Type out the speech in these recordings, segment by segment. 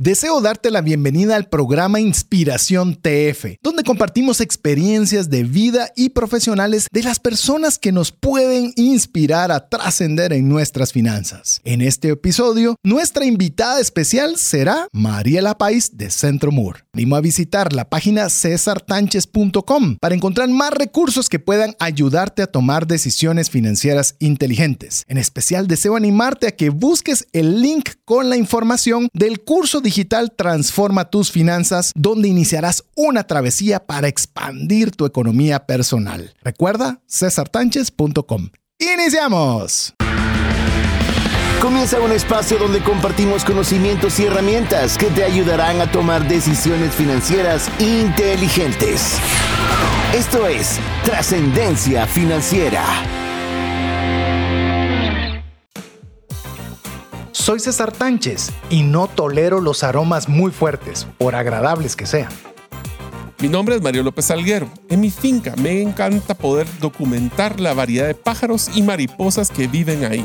Deseo darte la bienvenida al programa Inspiración TF, donde compartimos experiencias de vida y profesionales de las personas que nos pueden inspirar a trascender en nuestras finanzas. En este episodio, nuestra invitada especial será Mariela Pais de Centro Moore. Animo a visitar la página cesartanches.com para encontrar más recursos que puedan ayudarte a tomar decisiones financieras inteligentes. En especial, deseo animarte a que busques el link con la información del curso digital Transforma tus finanzas, donde iniciarás una travesía para expandir tu economía personal. Recuerda cesartanches.com. ¡Iniciamos! Comienza un espacio donde compartimos conocimientos y herramientas que te ayudarán a tomar decisiones financieras inteligentes. Esto es Trascendencia Financiera. Soy César Tánchez y no tolero los aromas muy fuertes, por agradables que sean. Mi nombre es Mario López Alguero. En mi finca me encanta poder documentar la variedad de pájaros y mariposas que viven ahí.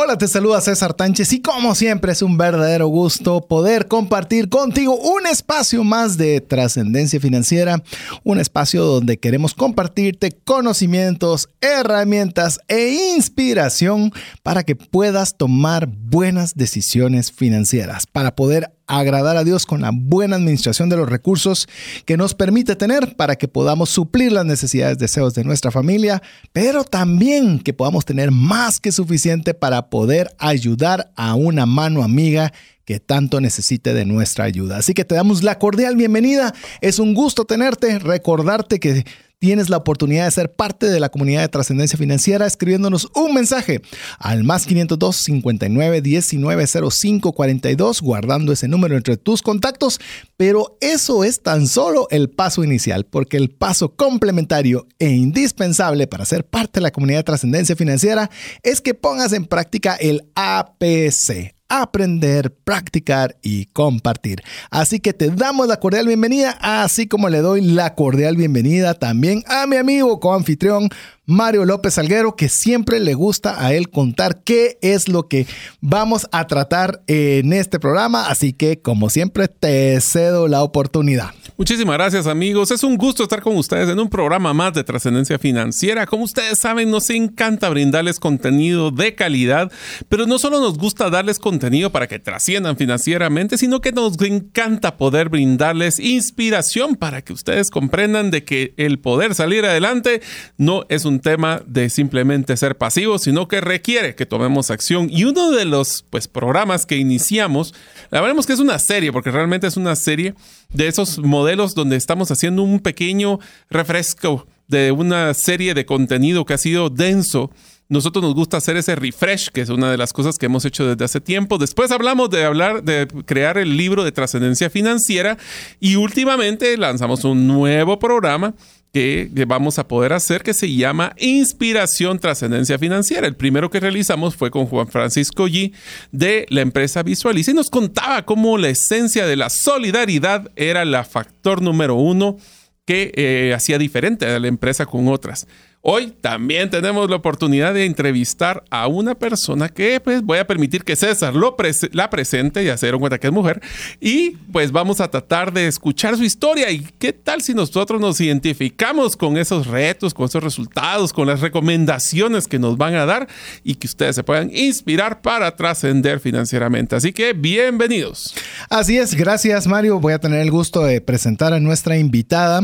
Hola, te saluda César Tánchez y como siempre es un verdadero gusto poder compartir contigo un espacio más de trascendencia financiera, un espacio donde queremos compartirte conocimientos, herramientas e inspiración para que puedas tomar buenas decisiones financieras, para poder agradar a Dios con la buena administración de los recursos que nos permite tener para que podamos suplir las necesidades, deseos de nuestra familia, pero también que podamos tener más que suficiente para poder ayudar a una mano amiga que tanto necesite de nuestra ayuda. Así que te damos la cordial bienvenida. Es un gusto tenerte, recordarte que tienes la oportunidad de ser parte de la comunidad de trascendencia financiera escribiéndonos un mensaje al más 502 59 19 05 42, guardando ese número entre tus contactos. Pero eso es tan solo el paso inicial, porque el paso complementario e indispensable para ser parte de la comunidad de trascendencia financiera es que pongas en práctica el APC aprender, practicar y compartir. Así que te damos la cordial bienvenida, así como le doy la cordial bienvenida también a mi amigo coanfitrión Mario López Salguero, que siempre le gusta a él contar qué es lo que vamos a tratar en este programa. Así que, como siempre, te cedo la oportunidad. Muchísimas gracias, amigos. Es un gusto estar con ustedes en un programa más de trascendencia financiera. Como ustedes saben, nos encanta brindarles contenido de calidad, pero no solo nos gusta darles contenido para que trasciendan financieramente, sino que nos encanta poder brindarles inspiración para que ustedes comprendan de que el poder salir adelante no es un tema de simplemente ser pasivos, sino que requiere que tomemos acción. Y uno de los pues, programas que iniciamos, la veremos que es una serie, porque realmente es una serie de esos modelos donde estamos haciendo un pequeño refresco de una serie de contenido que ha sido denso nosotros nos gusta hacer ese refresh, que es una de las cosas que hemos hecho desde hace tiempo. Después hablamos de hablar, de crear el libro de trascendencia financiera y últimamente lanzamos un nuevo programa que vamos a poder hacer que se llama Inspiración Trascendencia Financiera. El primero que realizamos fue con Juan Francisco G de la empresa Visualiza y nos contaba cómo la esencia de la solidaridad era el factor número uno que eh, hacía diferente a la empresa con otras. Hoy también tenemos la oportunidad de entrevistar a una persona que pues voy a permitir que César lo la presente, ya se dieron cuenta que es mujer, y pues vamos a tratar de escuchar su historia y qué tal si nosotros nos identificamos con esos retos, con esos resultados, con las recomendaciones que nos van a dar y que ustedes se puedan inspirar para trascender financieramente. Así que bienvenidos. Así es, gracias Mario. Voy a tener el gusto de presentar a nuestra invitada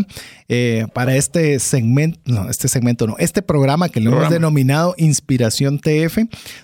eh, para este segmento, no, este segmento este programa que lo hemos denominado Inspiración TF,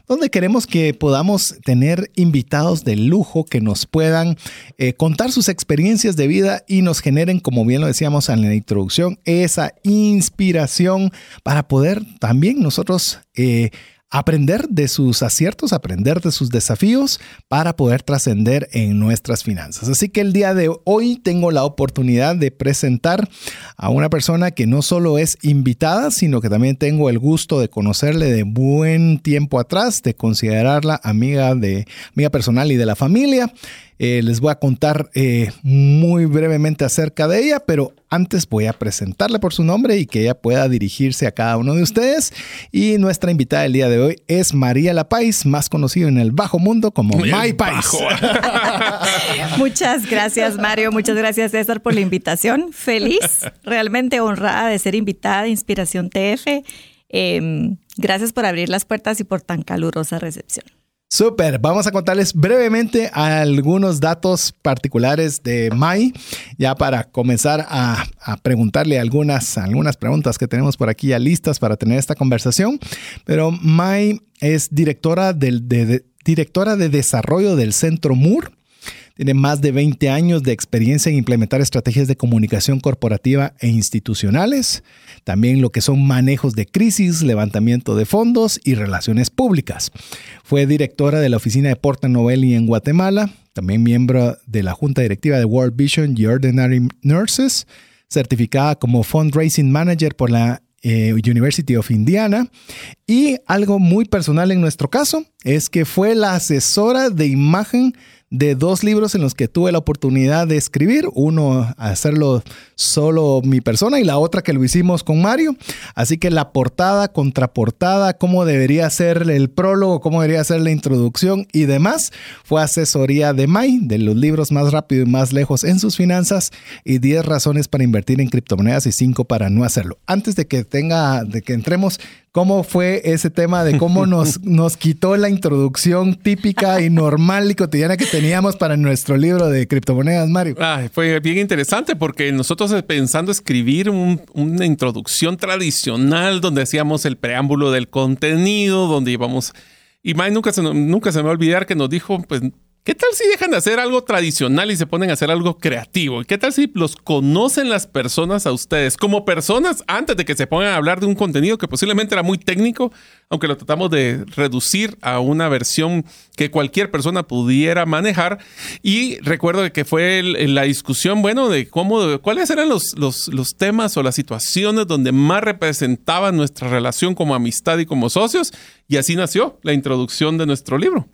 donde queremos que podamos tener invitados de lujo que nos puedan eh, contar sus experiencias de vida y nos generen, como bien lo decíamos en la introducción, esa inspiración para poder también nosotros eh, aprender de sus aciertos, aprender de sus desafíos para poder trascender en nuestras finanzas. Así que el día de hoy tengo la oportunidad de presentar a una persona que no solo es invitada, sino que también tengo el gusto de conocerle de buen tiempo atrás, de considerarla amiga de amiga personal y de la familia. Eh, les voy a contar eh, muy brevemente acerca de ella, pero antes voy a presentarle por su nombre y que ella pueda dirigirse a cada uno de ustedes. Y nuestra invitada del día de hoy es María La Pais, más conocido en el bajo mundo como My Pais. Muchas gracias Mario, muchas gracias César por la invitación. Feliz, realmente honrada de ser invitada de Inspiración TF. Em, gracias por abrir las puertas y por tan calurosa recepción. Súper, vamos a contarles brevemente algunos datos particulares de Mai, ya para comenzar a, preguntarle algunas, algunas preguntas que tenemos por aquí ya listas para tener esta conversación. Pero Mai es directora, de, directora de desarrollo del Centro MUR tiene más de 20 años de experiencia en implementar estrategias de comunicación corporativa e institucionales, también lo que son manejos de crisis, levantamiento de fondos y relaciones públicas. Fue directora de la oficina de Porta Novelli en Guatemala, también miembro de la junta directiva de World Vision y Ordinary Nurses, certificada como Fundraising Manager por la eh, University of Indiana. Y algo muy personal en nuestro caso es que fue la asesora de imagen de dos libros en los que tuve la oportunidad de escribir, uno hacerlo solo mi persona y la otra que lo hicimos con Mario. Así que la portada, contraportada, cómo debería ser el prólogo, cómo debería ser la introducción y demás, fue asesoría de Mai, de los libros más rápido y más lejos en sus finanzas y 10 razones para invertir en criptomonedas y 5 para no hacerlo. Antes de que tenga, de que entremos ¿Cómo fue ese tema de cómo nos, nos quitó la introducción típica y normal y cotidiana que teníamos para nuestro libro de criptomonedas, Mario? fue bien interesante porque nosotros pensando escribir una introducción tradicional donde hacíamos el preámbulo del contenido, donde íbamos... Y Mike nunca se, nunca se me va a olvidar que nos dijo, pues ¿Qué tal si dejan de hacer algo tradicional y se ponen a hacer algo creativo? ¿Qué tal si los conocen las personas a ustedes como personas antes de que se pongan a hablar de un contenido que posiblemente era muy técnico, aunque lo tratamos de reducir a una versión que cualquier persona pudiera manejar? Y recuerdo que fue la discusión, bueno, de cómo, cuáles eran los, los, los temas o las situaciones donde más representaban nuestra relación como amistad y como socios. Y así nació la introducción de nuestro libro.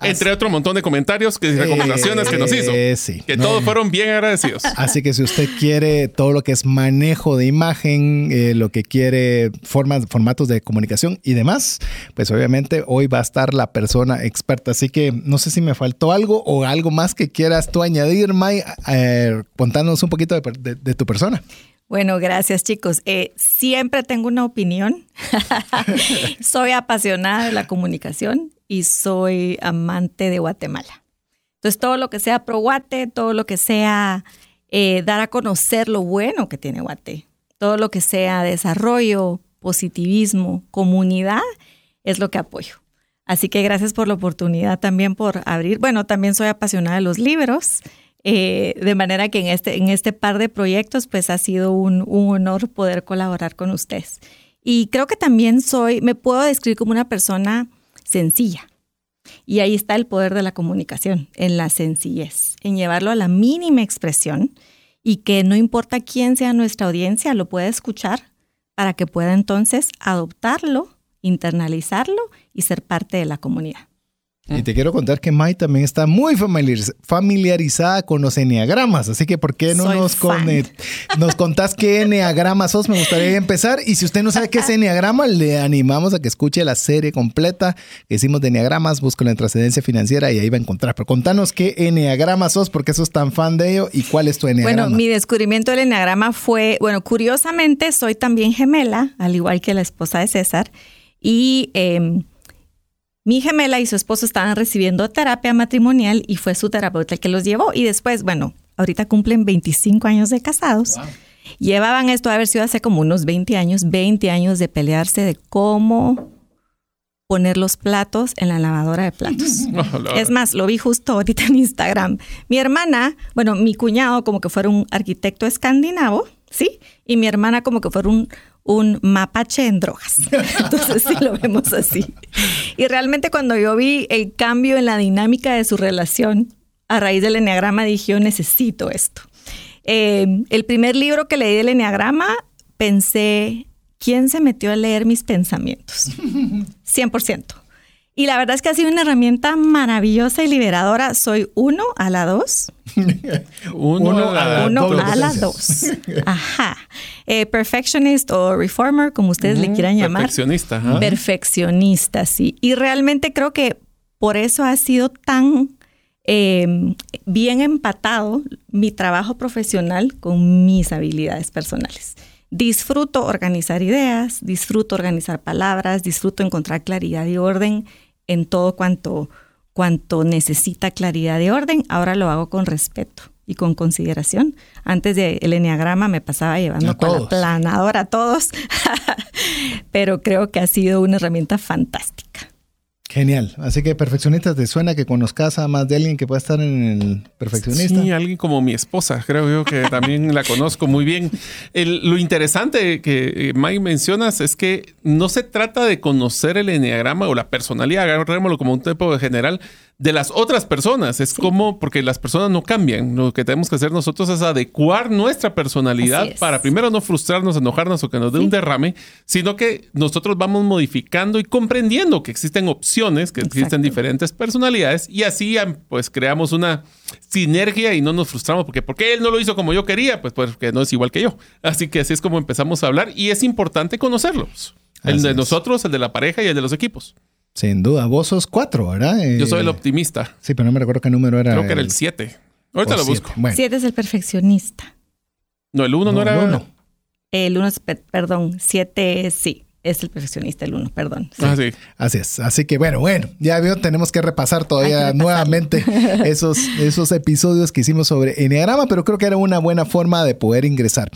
Entre otro montón de comentarios y recomendaciones que nos hizo. Eh, que todos fueron bien agradecidos. Así que si usted quiere todo lo que es manejo de imagen, eh, lo que quiere formas, formatos de comunicación y demás, pues obviamente hoy va a estar la persona experta. Así que no sé si me faltó algo o algo más que quieras tú añadir, May, eh, contándonos un poquito de tu persona. Bueno, gracias chicos. Eh, siempre tengo una opinión. soy apasionada de la comunicación y soy amante de Guatemala. Entonces, todo lo que sea pro Guate, todo lo que sea eh, dar a conocer lo bueno que tiene Guate, todo lo que sea desarrollo, positivismo, comunidad, es lo que apoyo. Así que gracias por la oportunidad también por abrir. Bueno, también soy apasionada de los libros. Eh, de manera que en este, en este par de proyectos, pues ha sido un, honor poder colaborar con ustedes. Y creo que también soy, me puedo describir como una persona sencilla. Y ahí está el poder de la comunicación, en la sencillez, en llevarlo a la mínima expresión y que no importa quién sea nuestra audiencia, lo pueda escuchar para que pueda entonces adoptarlo, internalizarlo y ser parte de la comunidad. Y te quiero contar que Mai también está muy familiarizada con los enneagramas, así que ¿por qué no nos, nos contás qué enneagrama sos? Me gustaría empezar. Y si usted no sabe qué es enneagrama, le animamos a que escuche la serie completa que hicimos de enneagramas, busca en trascendencia financiera y ahí va a encontrar. Pero contanos qué enneagrama sos, porque sos tan fan de ello y cuál es tu enneagrama. Bueno, mi descubrimiento del enneagrama fue, bueno, curiosamente soy también gemela, al igual que la esposa de César, y... Eh, mi gemela y su esposo estaban recibiendo terapia matrimonial y fue su terapeuta el que los llevó. Y después, bueno, ahorita cumplen 25 años de casados. Llevaban esto a haber sido hace como unos 20 años, 20 años de pelearse de cómo poner los platos en la lavadora de platos. es más, lo vi justo ahorita en Instagram. Mi hermana, bueno, mi cuñado como que fuera un arquitecto escandinavo, ¿sí? Y mi hermana como que fuera un un mapache en drogas. Entonces sí lo vemos así. Y realmente cuando yo vi el cambio en la dinámica de su relación a raíz del enneagrama, dije, yo necesito esto. Eh, el primer libro que leí del enneagrama, pensé, ¿quién se metió a leer mis pensamientos? 100%. Y la verdad es que ha sido una herramienta maravillosa y liberadora. Soy uno a la dos. Uno, Uno a la, uno a la dos. Ajá. Eh, perfectionist o reformer, como ustedes le quieran llamar. perfeccionista. ajá. Perfeccionista, sí. Y realmente creo que por eso ha sido tan eh, bien empatado mi trabajo profesional con mis habilidades personales. Disfruto organizar ideas, disfruto organizar palabras, disfruto encontrar claridad y orden en todo cuanto, cuanto necesita claridad y orden. Ahora lo hago con respeto y con consideración. Antes del enneagrama me pasaba llevando con la planadora a todos, pero creo que ha sido una herramienta fantástica. Genial. Así que perfeccionista, ¿te suena que conozcas a más de alguien que pueda estar en el perfeccionista? Sí, alguien como mi esposa, creo yo que también la conozco muy bien. Lo interesante que eh, Mike mencionas es que no se trata de conocer el enneagrama o la personalidad, agarrémoslo como un tipo de general de las otras personas. Es como, porque las personas no cambian. Lo que tenemos que hacer nosotros es adecuar nuestra personalidad para primero no frustrarnos, enojarnos o que nos dé un derrame, sino que nosotros vamos modificando y comprendiendo que existen opciones, que existen diferentes personalidades y así pues creamos una sinergia y no nos frustramos porque ¿por qué él no lo hizo como yo quería? Pues porque no es igual que yo. Así que así es como empezamos a hablar y es importante conocerlos. El Así de es. nosotros, el de la pareja y el de los equipos. Sin duda. Vos sos cuatro, ¿verdad? Yo soy el Eh, optimista. Sí, pero no me recuerdo qué número era. Creo que era el 7. Ahorita lo siete. busco. Bueno, Siete es el perfeccionista. No, el 1 no, era. el uno. El uno es, per- perdón, siete es- sí, es el perfeccionista, el uno, perdón. Sí. Ah, sí. Así es. Así que bueno, bueno, ya veo, tenemos que repasar todavía que nuevamente esos, esos episodios que hicimos sobre Enneagrama, pero creo que era una buena forma de poder ingresar.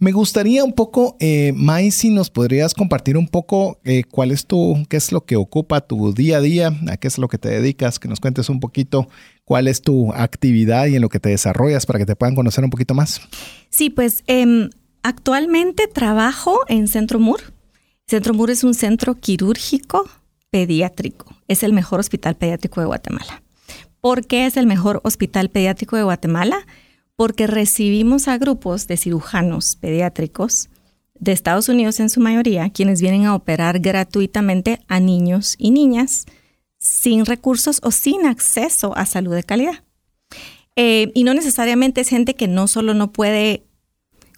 Me gustaría un poco, eh, Mai, si nos podrías compartir un poco eh, cuál es tu, qué es lo que ocupa tu día a día, a qué es lo que te dedicas, que nos cuentes un poquito cuál es tu actividad y en lo que te desarrollas para que te puedan conocer un poquito más. Sí, pues em, actualmente trabajo en Centro MUR. Centro MUR es un centro quirúrgico pediátrico. Es el mejor hospital pediátrico de Guatemala. ¿Por qué es el mejor hospital pediátrico de Guatemala? Porque recibimos a grupos de cirujanos pediátricos de Estados Unidos en su mayoría, quienes vienen a operar gratuitamente a niños y niñas sin recursos o sin acceso a salud de calidad. Eh, y no necesariamente es gente que no solo no puede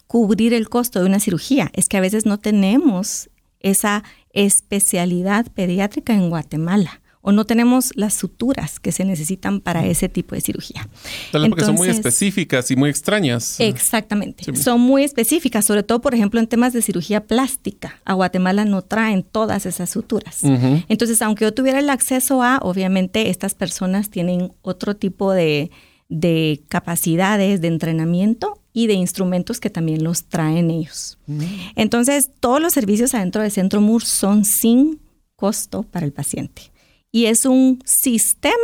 cubrir el costo de una cirugía, es que a veces no tenemos esa especialidad pediátrica en Guatemala o no tenemos las suturas que se necesitan para ese tipo de cirugía. Tal vez porque son muy específicas y muy extrañas. Exactamente. Sí. Son muy específicas, sobre todo, por ejemplo, en temas de cirugía plástica. A Guatemala no traen todas esas suturas. Entonces, aunque yo tuviera el acceso a, obviamente, estas personas tienen otro tipo de, de capacidades, de entrenamiento y de instrumentos que también los traen ellos. Entonces, todos los servicios adentro del Centro MUR son sin costo para el paciente. Y es un sistema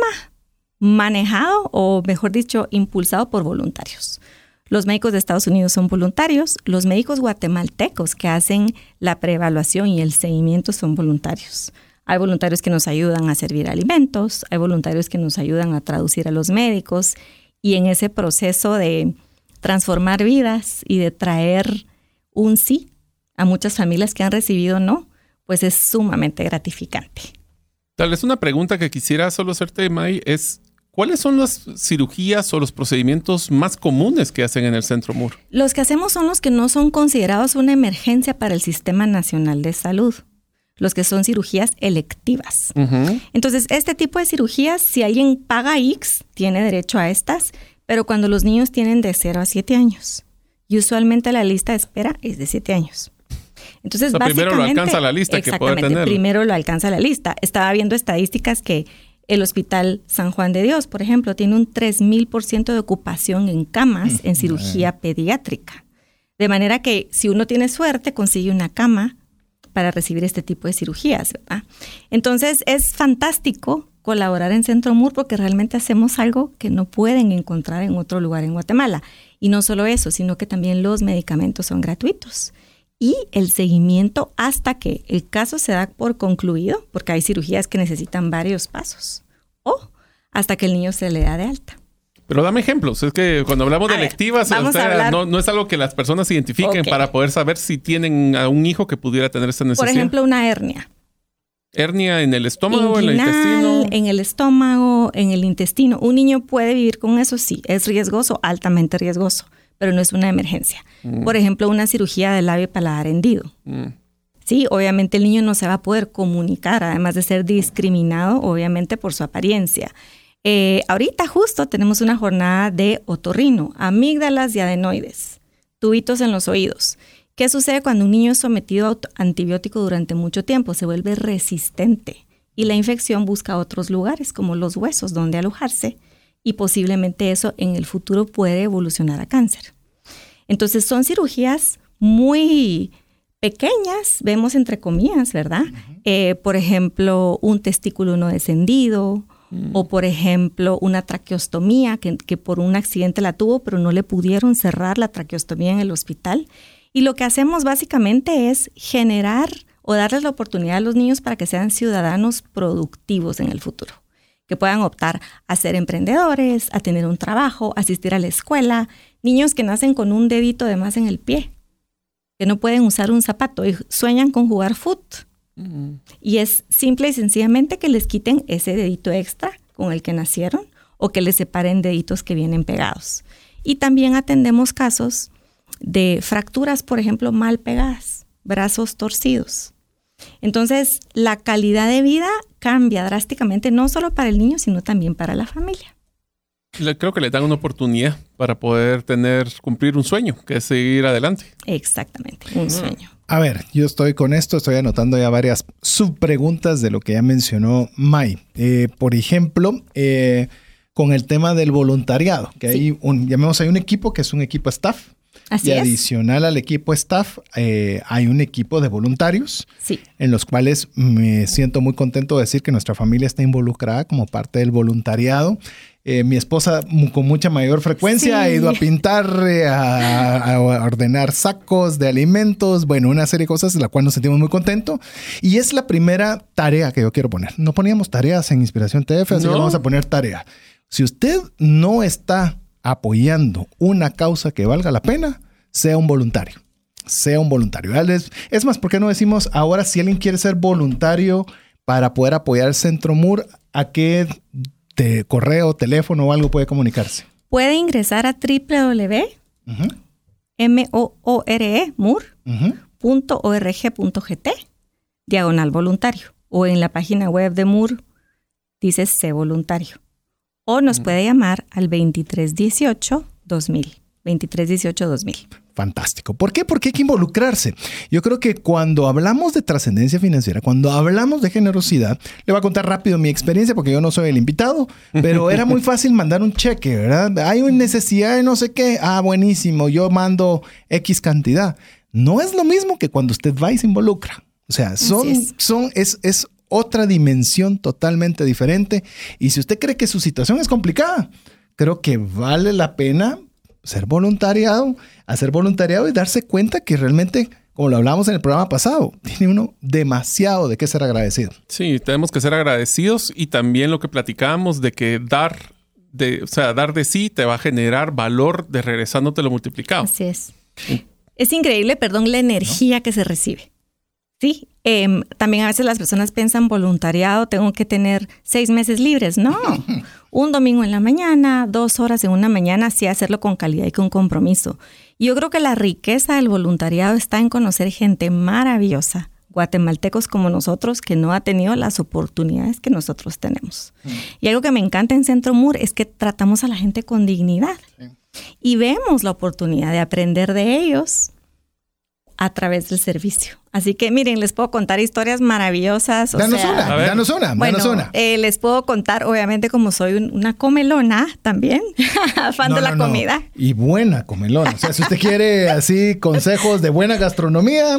manejado o, mejor dicho, impulsado por voluntarios. Los médicos de Estados Unidos son voluntarios, los médicos guatemaltecos que hacen la preevaluación y el seguimiento son voluntarios. Hay voluntarios que nos ayudan a servir alimentos, hay voluntarios que nos ayudan a traducir a los médicos y en ese proceso de transformar vidas y de traer un sí a muchas familias que han recibido no, pues es sumamente gratificante. Tal vez una pregunta que quisiera solo hacerte, May, es ¿cuáles son las cirugías o los procedimientos más comunes que hacen en el Centro MUR? Los que hacemos son los que no son considerados una emergencia para el Sistema Nacional de Salud, los que son cirugías electivas. Entonces, este tipo de cirugías, si alguien paga X, tiene derecho a estas, pero cuando los niños tienen de 0 a 7 años. Y usualmente la lista de espera es de 7 años. Entonces, O sea, primero lo básicamente- alcanza la lista que Exactamente, tenerlo. primero lo alcanza la lista. Estaba viendo estadísticas que el Hospital San Juan de Dios, por ejemplo, tiene un 3000% de ocupación en camas en cirugía pediátrica. De manera que si uno tiene suerte, consigue una cama para recibir este tipo de cirugías. Entonces es fantástico colaborar en Centro MUR porque realmente hacemos algo que no pueden encontrar en otro lugar en Guatemala. Y no solo eso, sino que también los medicamentos son gratuitos. Y el seguimiento hasta que el caso se da por concluido, porque hay cirugías que necesitan varios pasos, o hasta que el niño se le da de alta. Pero dame ejemplos. Es que cuando hablamos de ver, electivas, hablar- no, no es algo que las personas identifiquen para poder saber si tienen a un hijo que pudiera tener esta Por necesidad. ejemplo, una hernia. Hernia en el estómago, en el Inguinal, intestino. en el estómago, en el intestino. Un niño puede vivir con eso, sí, es riesgoso, altamente riesgoso, pero no es una emergencia. Por ejemplo, una cirugía del labio paladar hendido. Mm. Sí, obviamente el niño no se va a poder comunicar, además de ser discriminado, obviamente, por su apariencia. Eh, ahorita justo tenemos una jornada de otorrino, amígdalas y adenoides, tubitos en los oídos. ¿Qué sucede cuando un niño es sometido a antibiótico durante mucho tiempo? Se vuelve resistente y la infección busca otros lugares, como los huesos, donde alojarse, y posiblemente eso en el futuro puede evolucionar a cáncer. Entonces son cirugías muy pequeñas, vemos entre comillas, ¿verdad? Eh, por ejemplo, un testículo no descendido o por ejemplo una traqueostomía que, que por un accidente la tuvo pero no le pudieron cerrar la traqueostomía en el hospital. Y lo que hacemos básicamente es generar o darles la oportunidad a los niños para que sean ciudadanos productivos en el futuro que puedan optar a ser emprendedores, a tener un trabajo, asistir a la escuela, niños que nacen con un dedito de más en el pie, que no pueden usar un zapato y sueñan con jugar foot. Y es simple y sencillamente que les quiten ese dedito extra con el que nacieron o que les separen deditos que vienen pegados. Y también atendemos casos de fracturas, por ejemplo, mal pegadas, brazos torcidos. Entonces, la calidad de vida cambia drásticamente, no solo para el niño, sino también para la familia. Creo que le dan una oportunidad para poder tener, cumplir un sueño, que es seguir adelante. Exactamente, un sueño. A ver, yo estoy con esto, estoy anotando ya varias subpreguntas de lo que ya mencionó Mai. Eh, por ejemplo, eh, con el tema del voluntariado, que Sí. hay un, llamemos, hay un equipo que es un equipo staff. Así y es. adicional al equipo staff, eh, hay un equipo de voluntarios Sí, en los cuales me siento muy contento de decir que nuestra familia está involucrada como parte del voluntariado. Eh, mi esposa con mucha mayor frecuencia ha ido a pintar, eh, a, a ordenar sacos de alimentos, bueno, una serie de cosas de la cual nos sentimos muy contentos. Y es la primera tarea que yo quiero poner. No poníamos tareas en Inspiración TF, así que vamos a poner tarea. Si usted no está apoyando una causa que valga la pena, sea un voluntario sea un voluntario. Es, es más, ¿por qué no decimos ahora si alguien quiere ser voluntario para poder apoyar el Centro MUR, a qué te- correo, teléfono o algo puede comunicarse? puede ingresar a www.moore, Ujú, M-O-O-R-E, MUR, ujú. .org.gt, diagonal voluntario, o en la página web de MUR dice sé voluntario. O nos puede llamar al 2318 2000. 2318 2000. Fantástico. ¿Por qué? Porque hay que involucrarse. Yo creo que cuando hablamos de trascendencia financiera, cuando hablamos de generosidad, le voy a contar rápido mi experiencia porque yo no soy el invitado, pero era muy fácil mandar un cheque, ¿verdad? Hay una necesidad de no sé qué. Ah, buenísimo, yo mando X cantidad. No es lo mismo que cuando usted va y se involucra. O sea, son, es. son, es, es otra dimensión totalmente diferente. Y si usted cree que su situación es complicada, creo que vale la pena ser voluntariado, hacer voluntariado y darse cuenta que realmente, como lo hablamos en el programa pasado, tiene uno demasiado de qué ser agradecido. Sí, tenemos que ser agradecidos y también lo que platicábamos de que dar de, o sea, dar de sí te va a generar valor de regresándote lo multiplicado. Así es. Es increíble, perdón, la energía que se recibe. Sí, em, también a veces las personas piensan voluntariado, tengo que tener seis meses libres. No, un domingo en la mañana, dos horas en una mañana, sí hacerlo con calidad y con compromiso. Yo creo que la riqueza del voluntariado está en conocer gente maravillosa, guatemaltecos como nosotros, que no ha tenido las oportunidades que nosotros tenemos. Y algo que me encanta en Centro Mur es que tratamos a la gente con dignidad y vemos la oportunidad de aprender de ellos a través del servicio. Así que miren, les puedo contar historias maravillosas. o Danos sea, una, danos una, bueno, danos una. eh, les puedo contar, obviamente, como soy un- una comelona también, fan No, de la no, no. comida. Y buena comelona. O sea, si usted quiere así consejos de buena gastronomía,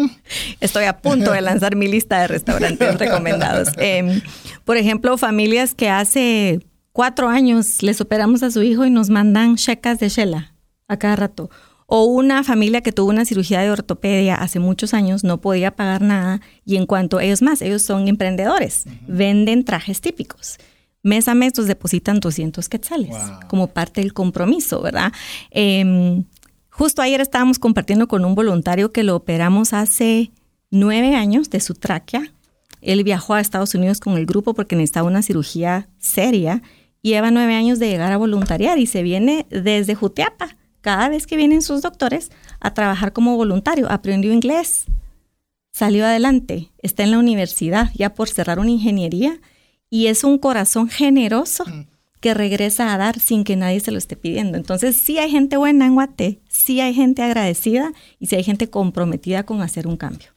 Estoy a punto de lanzar mi lista de restaurantes recomendados. Em, por ejemplo, familias que hace cuatro años les operamos a su hijo y nos mandan checas de Shela a cada rato. O una familia que tuvo una cirugía de ortopedia hace muchos años, no podía pagar nada y en cuanto ellos más, ellos son emprendedores, venden trajes típicos. Mes a mes los depositan 200 quetzales Wow. como parte del compromiso, ¿verdad? Em, justo ayer estábamos compartiendo con un voluntario que lo operamos hace nueve años de su tráquea. Él viajó a Estados Unidos con el grupo porque necesitaba una cirugía seria. Lleva nueve años de llegar a voluntariar y se viene desde Jutiapa. Cada vez que vienen sus doctores a trabajar como voluntario, aprendió inglés, salió adelante, está en la universidad ya por cerrar una ingeniería y es un corazón generoso que regresa a dar sin que nadie se lo esté pidiendo. Entonces, sí hay gente buena en Guate, sí hay gente agradecida y sí hay gente comprometida con hacer un cambio.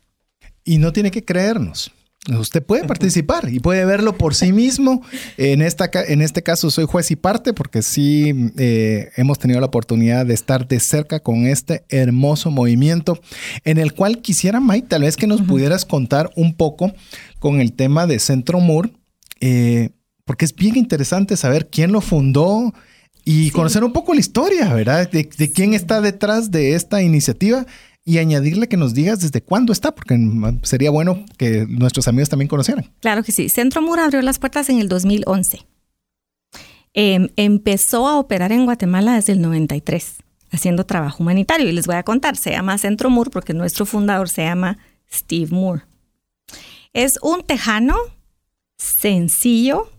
Y no tiene que creernos. Usted puede participar y puede verlo por sí mismo. En, esta, en este caso soy juez y parte porque sí eh, hemos tenido la oportunidad de estar de cerca con este hermoso movimiento en el cual quisiera, Mike, tal vez que nos pudieras contar un poco con el tema de Centro Moore, eh, porque es bien interesante saber quién lo fundó y conocer un poco la historia, ¿verdad? De, de quién está detrás de esta iniciativa y añadirle que nos digas desde cuándo está, porque sería bueno que nuestros amigos también conocieran. Claro que sí. Centro Mur abrió las puertas en el 2011. Em, empezó a operar en Guatemala desde el 93, haciendo trabajo humanitario. Y les voy a contar, se llama Centro Moore porque nuestro fundador se llama Steve Moore. Es un tejano sencillo,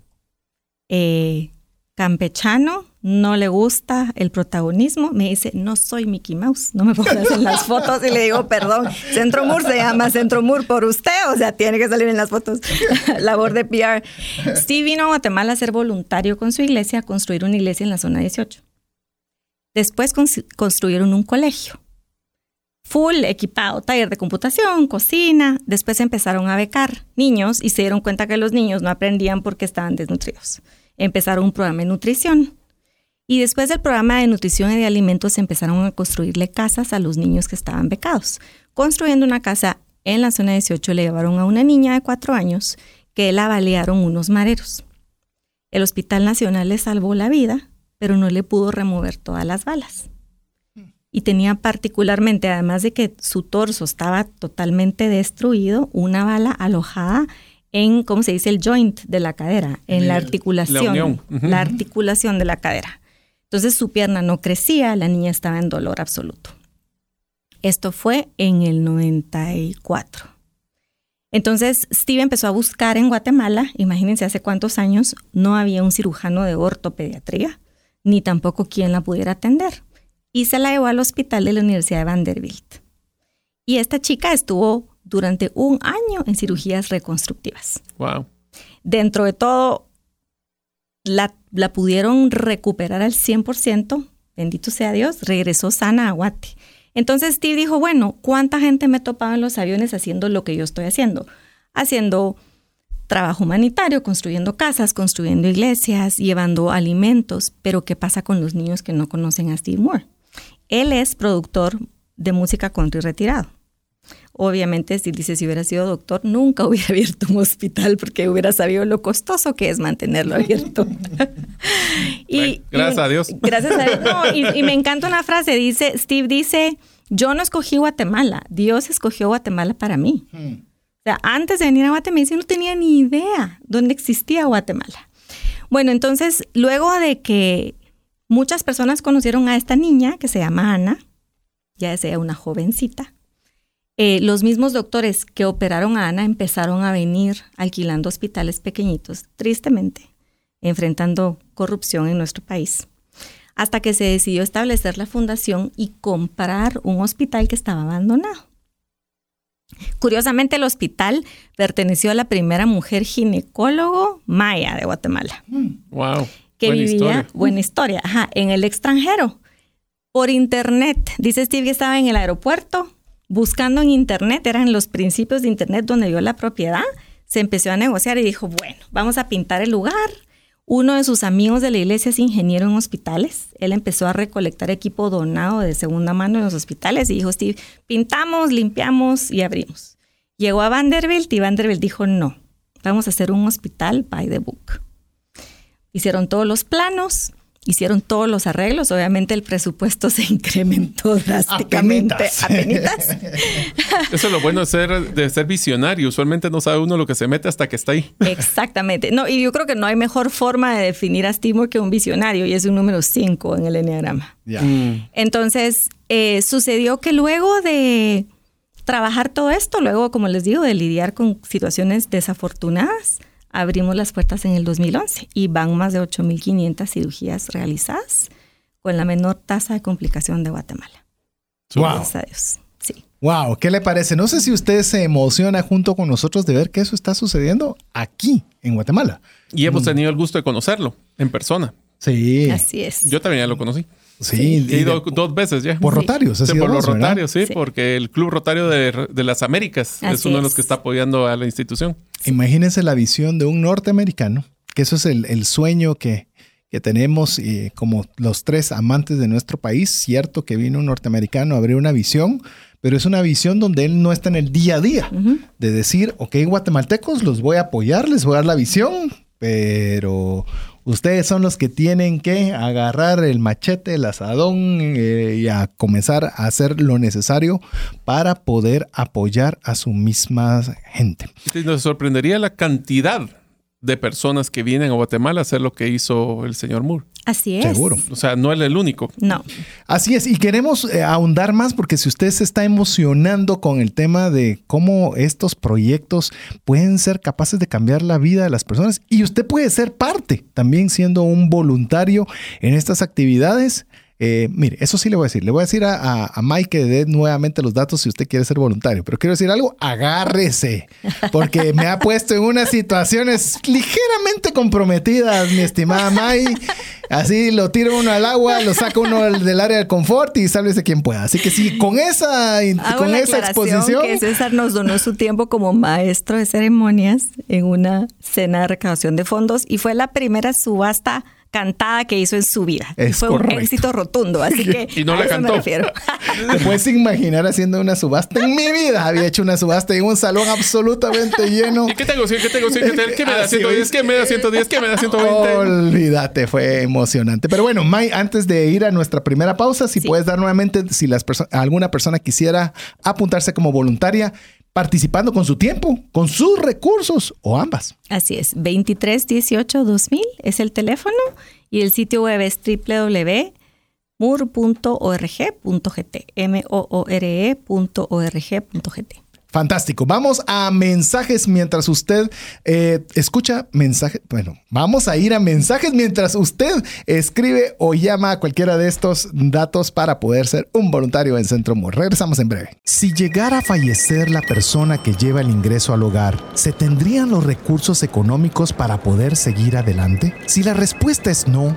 eh, campechano, no le gusta el protagonismo, me dice, no soy Mickey Mouse, no me pongas en las fotos y le digo, perdón, Centro Mur se llama Centro Mur por usted, o sea, tiene que salir en las fotos, labor de PR. Sí vino a Guatemala a ser voluntario con su iglesia, a construir una iglesia en la zona 18. Después construyeron un colegio, full equipado, taller de computación, cocina. Después empezaron a becar niños y se dieron cuenta que los niños no aprendían porque estaban desnutridos. Empezaron un programa de nutrición y después del programa de nutrición y de alimentos empezaron a construirle casas a los niños que estaban becados. Construyendo una casa en la zona 18 le llevaron a una niña de cuatro años que la balearon unos mareros. El Hospital Nacional le salvó la vida, pero no le pudo remover todas las balas. Y tenía particularmente, además de que su torso estaba totalmente destruido, una bala alojada en, ¿cómo se dice? El joint de la cadera, en la articulación, la articulación de la cadera. Entonces su pierna no crecía, la niña estaba en dolor absoluto. Esto fue en el 94. Entonces Steve empezó a buscar en Guatemala, imagínense hace cuántos años, no había un cirujano de ortopediatría, ni tampoco quien la pudiera atender. Y se la llevó al hospital de la Universidad de Vanderbilt. Y esta chica estuvo durante un año en cirugías reconstructivas. Wow. Dentro de todo, la, pudieron recuperar al 100%, bendito sea Dios, regresó sana a Guate. Entonces Steve dijo, bueno, ¿cuánta gente me topaba en los aviones haciendo lo que yo estoy haciendo? Haciendo trabajo humanitario, construyendo casas, construyendo iglesias, llevando alimentos, pero ¿qué pasa con los niños que no conocen a Steve Moore? Él es productor de música country retirado. Obviamente, si dice si hubiera sido doctor, nunca hubiera abierto un hospital porque hubiera sabido lo costoso que es mantenerlo abierto. y, gracias a Dios. Gracias a Dios. y, me encanta una frase, dice, Steve dice, yo no escogí Guatemala, Dios escogió Guatemala para mí. Hmm. O sea, antes de venir a Guatemala, yo no tenía ni idea dónde existía Guatemala. Bueno, entonces, luego de que muchas personas conocieron a esta niña que se llama Ana, ya sea una jovencita, eh, los mismos doctores que operaron a Ana empezaron a venir alquilando hospitales pequeñitos, tristemente, enfrentando corrupción en nuestro país, hasta que se decidió establecer la fundación y comprar un hospital que estaba abandonado. Curiosamente, el hospital perteneció a la primera mujer ginecólogo maya de Guatemala. Wow. Que vivía, buena historia, en el extranjero. Por internet. Dice Steve que estaba en el aeropuerto, buscando en Internet, eran los principios de Internet donde vio la propiedad, se empezó a negociar y dijo, bueno, vamos a pintar el lugar. Uno de sus amigos de la iglesia es ingeniero en hospitales. Él empezó a recolectar equipo donado de segunda mano en los hospitales y dijo, pintamos, limpiamos y abrimos. Llegó a Vanderbilt y Vanderbilt dijo, no, vamos a hacer un hospital by the book. Hicieron todos los planos, hicieron todos los arreglos, obviamente el presupuesto se incrementó drásticamente. Apenitas. Eso es lo bueno de ser, de ser visionario. Usualmente no sabe uno lo que se mete hasta que está ahí. Exactamente. No, y yo creo que no hay mejor forma de definir a Steve que un visionario, y es un número 5 en el enneagrama. Mm. Entonces, eh, sucedió que luego de trabajar todo esto, luego, como les digo, de lidiar con situaciones desafortunadas, abrimos las puertas en el 2011 y van más de 8.500 cirugías realizadas con la menor tasa de complicación de Guatemala. Wow. Gracias a Dios. Sí. Wow, ¿qué le parece? No sé si usted se emociona junto con nosotros de ver que eso está sucediendo aquí en Guatemala. Y hemos tenido el gusto de conocerlo en persona. Sí. Así es. Yo también ya lo conocí. Sí. He y ido de- dos veces ya. por Rotarios. ha Sí, por los. Rotarios, sí, Sí. porque el Club Rotario de, de las Américas es Así uno de los es. que está apoyando a la institución. Imagínense la visión de un norteamericano, que eso es el, el sueño que, que tenemos y como los tres amantes de nuestro país. Cierto que vino un norteamericano a abrir una visión, pero es una visión donde él no está en el día a día. De decir, ok, guatemaltecos, los voy a apoyar, les voy a dar la visión, pero ustedes son los que tienen que agarrar el machete, el asadón eh, y a comenzar a hacer lo necesario para poder apoyar a su misma gente. Y nos sorprendería la cantidad de personas que vienen a Guatemala a hacer lo que hizo el señor Moore. Así es. Seguro. O sea, no es el único. No. Así es, y queremos eh, ahondar más porque si usted se está emocionando con el tema de cómo estos proyectos pueden ser capaces de cambiar la vida de las personas y usted puede ser parte también siendo un voluntario en estas actividades. Eh, mire, eso sí le voy a decir. Le voy a decir a, a- a Mike que dé nuevamente los datos si usted quiere ser voluntario. Pero quiero decir algo, agárrese. Porque me ha puesto en unas situaciones ligeramente comprometidas, mi estimada Mike. Así lo tira uno al agua, lo saca uno del área del confort y sálvese quien pueda. Así que sí, con esa, Hago con esa exposición. que César nos donó su tiempo como maestro de ceremonias en una cena de recaudación de fondos y fue la primera subasta cantada que hizo en su vida. Es fue correcto. un éxito rotundo, así que Y no a la eso cantó. me refiero. ¿Te puedes imaginar haciendo una subasta? En mi vida había hecho una subasta en un salón absolutamente lleno. ¿Y qué tengo? Sí, ¿Qué tengo? Sí, ¿qué, te- qué me da Así 110? es. ¿Qué me da 110? ¿Qué me da 120? Olvídate, fue emocionante. Pero bueno, May, antes de ir a nuestra primera pausa, si Sí. puedes dar nuevamente, si las perso- alguna persona quisiera apuntarse como voluntaria, participando con su tiempo, con sus recursos o ambas. Así es, 2318-2000 es el teléfono y el sitio web es www.mur.org.gt, m-o-o-r-e.org.gt. Fantástico. Vamos a mensajes mientras usted eh, escucha mensajes. Bueno, vamos a ir a mensajes mientras usted escribe o llama a cualquiera de estos datos para poder ser un voluntario en Centro Mur. Regresamos en breve. Si llegara a fallecer la persona que lleva el ingreso al hogar, ¿se tendrían los recursos económicos para poder seguir adelante? Si la respuesta es no,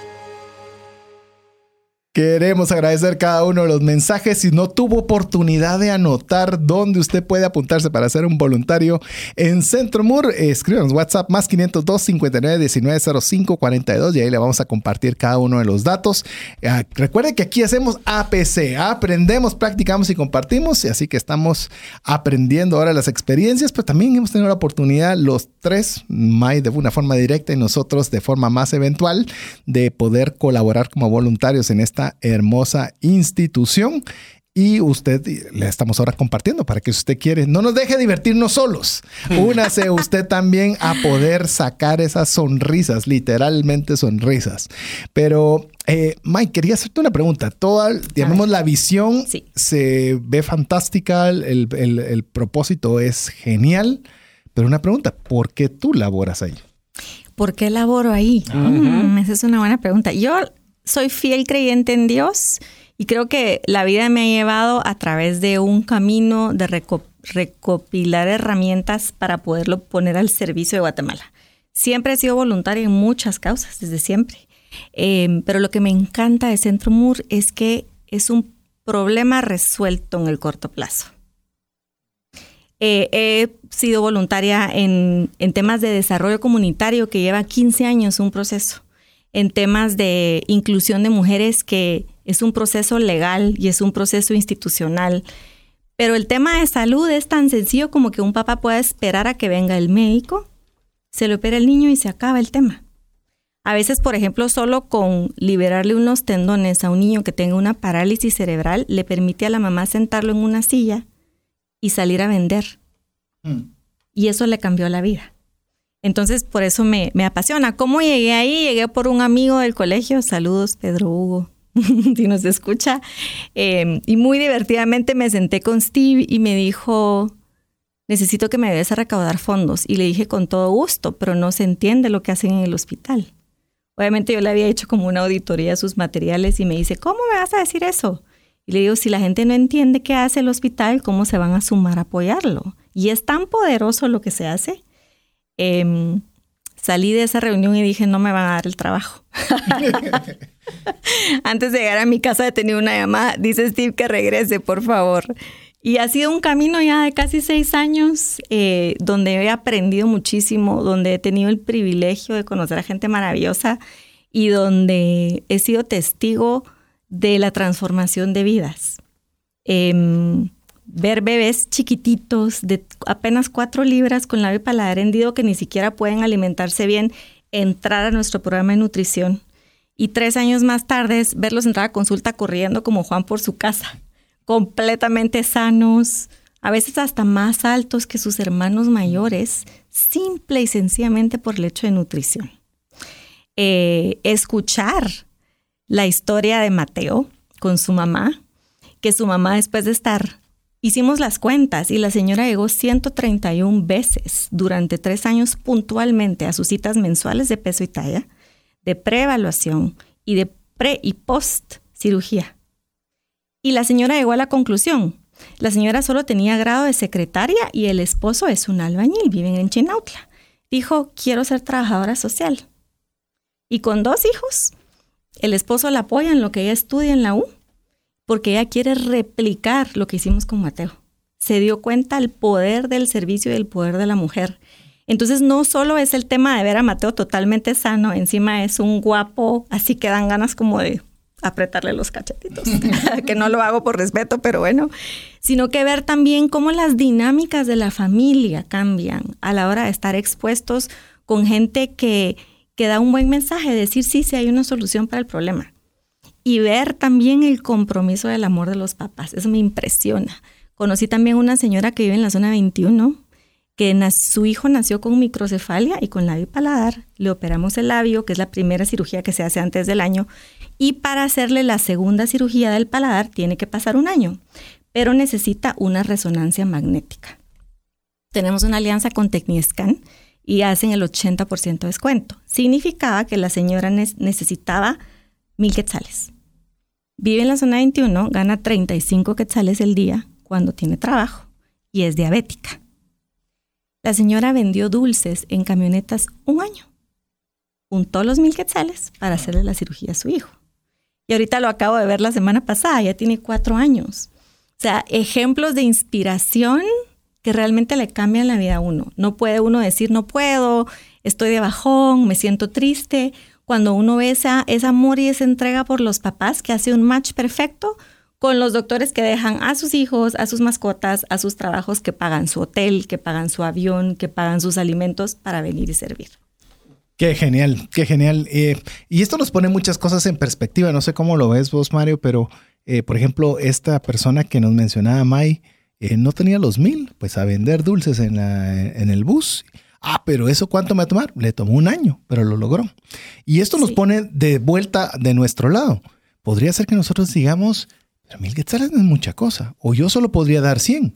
Queremos agradecer cada uno de los mensajes. Si no tuvo oportunidad de anotar dónde usted puede apuntarse para ser un voluntario en Centro Mur, eh, escríbanos WhatsApp más 502 59 19 05 42 y ahí le vamos a compartir cada uno de los datos. Ah, recuerde que aquí hacemos APC, aprendemos, practicamos y compartimos, y así que estamos aprendiendo ahora las experiencias, pero también hemos tenido la oportunidad los tres, May de una forma directa y nosotros de forma más eventual, de poder colaborar como voluntarios en esta hermosa institución. Y usted le estamos ahora compartiendo para que si usted quiere, no nos deje divertirnos solos. Únase usted también a poder sacar esas sonrisas, literalmente sonrisas. Pero, eh, Mike, quería hacerte una pregunta. Toda, digamos, la visión Sí. se ve fantástica, el, el- el propósito es genial. Pero una pregunta, ¿por qué tú laboras ahí? ¿Por qué laboro ahí? Mm, esa es una buena pregunta. Yo soy fiel creyente en Dios y creo que la vida me ha llevado a través de un camino de reco- recopilar herramientas para poderlo poner al servicio de Guatemala. Siempre he sido voluntaria en muchas causas, desde siempre. Em, pero lo que me encanta de Centro MUR es que es un problema resuelto en el corto plazo. Eh, he sido voluntaria en, en, temas de desarrollo comunitario que lleva 15 años un proceso, en temas de inclusión de mujeres que es un proceso legal y es un proceso institucional. Pero el tema de salud es tan sencillo como que un papá pueda esperar a que venga el médico, se le opera el niño y se acaba el tema. A veces, por ejemplo, solo con liberarle unos tendones a un niño que tenga una parálisis cerebral, le permite a la mamá sentarlo en una silla y salir a vender. Mm. Y eso le cambió la vida. Entonces, por eso me, apasiona. ¿Cómo llegué ahí? Llegué por un amigo del colegio. Saludos, Pedro Hugo, si nos escucha. Em, y muy divertidamente me senté con Steve y me dijo, necesito que me ayudes a recaudar fondos. Y le dije con todo gusto, pero no se entiende lo que hacen en el hospital. Obviamente yo le había hecho como una auditoría a sus materiales y me dice, ¿cómo me vas a decir eso? Y le digo, si la gente no entiende qué hace el hospital, ¿cómo se van a sumar a apoyarlo? Y es tan poderoso lo que se hace. Em, salí de esa reunión y dije, no me van a dar el trabajo. Antes de llegar a mi casa he tenido una llamada, dice Steve que regrese, por favor. Y ha sido un camino ya de casi seis años eh, donde he aprendido muchísimo, donde he tenido el privilegio de conocer a gente maravillosa y donde he sido testigo de la transformación de vidas. Em, ver bebés chiquititos de apenas cuatro libras con labio paladar hendido que ni siquiera pueden alimentarse bien, entrar a nuestro programa de nutrición. Y tres años más tarde, verlos entrar a consulta corriendo como Juan por su casa completamente sanos, a veces hasta más altos que sus hermanos mayores, simple y sencillamente por el hecho de nutrición. Eh, escuchar la historia de Mateo con su mamá, que su mamá después de estar, hicimos las cuentas y la señora llegó 131 veces durante tres años puntualmente a sus citas mensuales de peso y talla, de preevaluación y de pre y post cirugía. Y la señora llegó a la conclusión. La señora solo tenía grado de secretaria y el esposo es un albañil, viven en Chinautla. Dijo, quiero ser trabajadora social. Y con dos hijos, el esposo la apoya en lo que ella estudia en la U, porque ella quiere replicar lo que hicimos con Mateo. Se dio cuenta el poder del servicio y el poder de la mujer. Entonces no solo es el tema de ver a Mateo totalmente sano, encima es un guapo, así que dan ganas como de apretarle los cachetitos, que no lo hago por respeto, pero bueno, sino que ver también cómo las dinámicas de la familia cambian a la hora de estar expuestos con gente que, que da un buen mensaje, decir sí, sí hay una solución para el problema. Y ver también el compromiso del amor de los papás, eso me impresiona. Conocí también una señora que vive en la zona 21, que su hijo nació con microcefalia y con labio paladar. Le operamos el labio, que es la primera cirugía que se hace antes del año, y para hacerle la segunda cirugía del paladar tiene que pasar un año, pero necesita una resonancia magnética. Tenemos una alianza con Techniscan y hacen el 80% de descuento. Significaba que la señora necesitaba mil quetzales. Vive en la zona 21, gana 35 quetzales el día cuando tiene trabajo y es diabética. La señora vendió dulces en camionetas un año. Juntó los mil quetzales para hacerle la cirugía a su hijo. Y ahorita lo acabo de ver la semana pasada, ya tiene cuatro años. O sea, ejemplos de inspiración que realmente le cambian la vida a uno. No puede uno decir, no puedo, estoy de bajón, me siento triste. Cuando uno ve esa, ese amor y esa entrega por los papás que hace un match perfecto con los doctores que dejan a sus hijos, a sus mascotas, a sus trabajos, que pagan su hotel, que pagan su avión, que pagan sus alimentos para venir y servir. Qué genial, qué genial. Eh, y esto nos pone muchas cosas en perspectiva. No sé cómo lo ves vos, Mario, pero eh, por ejemplo, esta persona que nos mencionaba, Mai, eh, no tenía los mil, pues a vender dulces en, en el bus. Ah, pero eso cuánto me va a tomar? Le tomó un año, pero lo logró. Y esto nos pone de vuelta de nuestro lado. Podría ser que nosotros digamos, pero mil quetzales no es mucha cosa, o yo solo podría dar 100.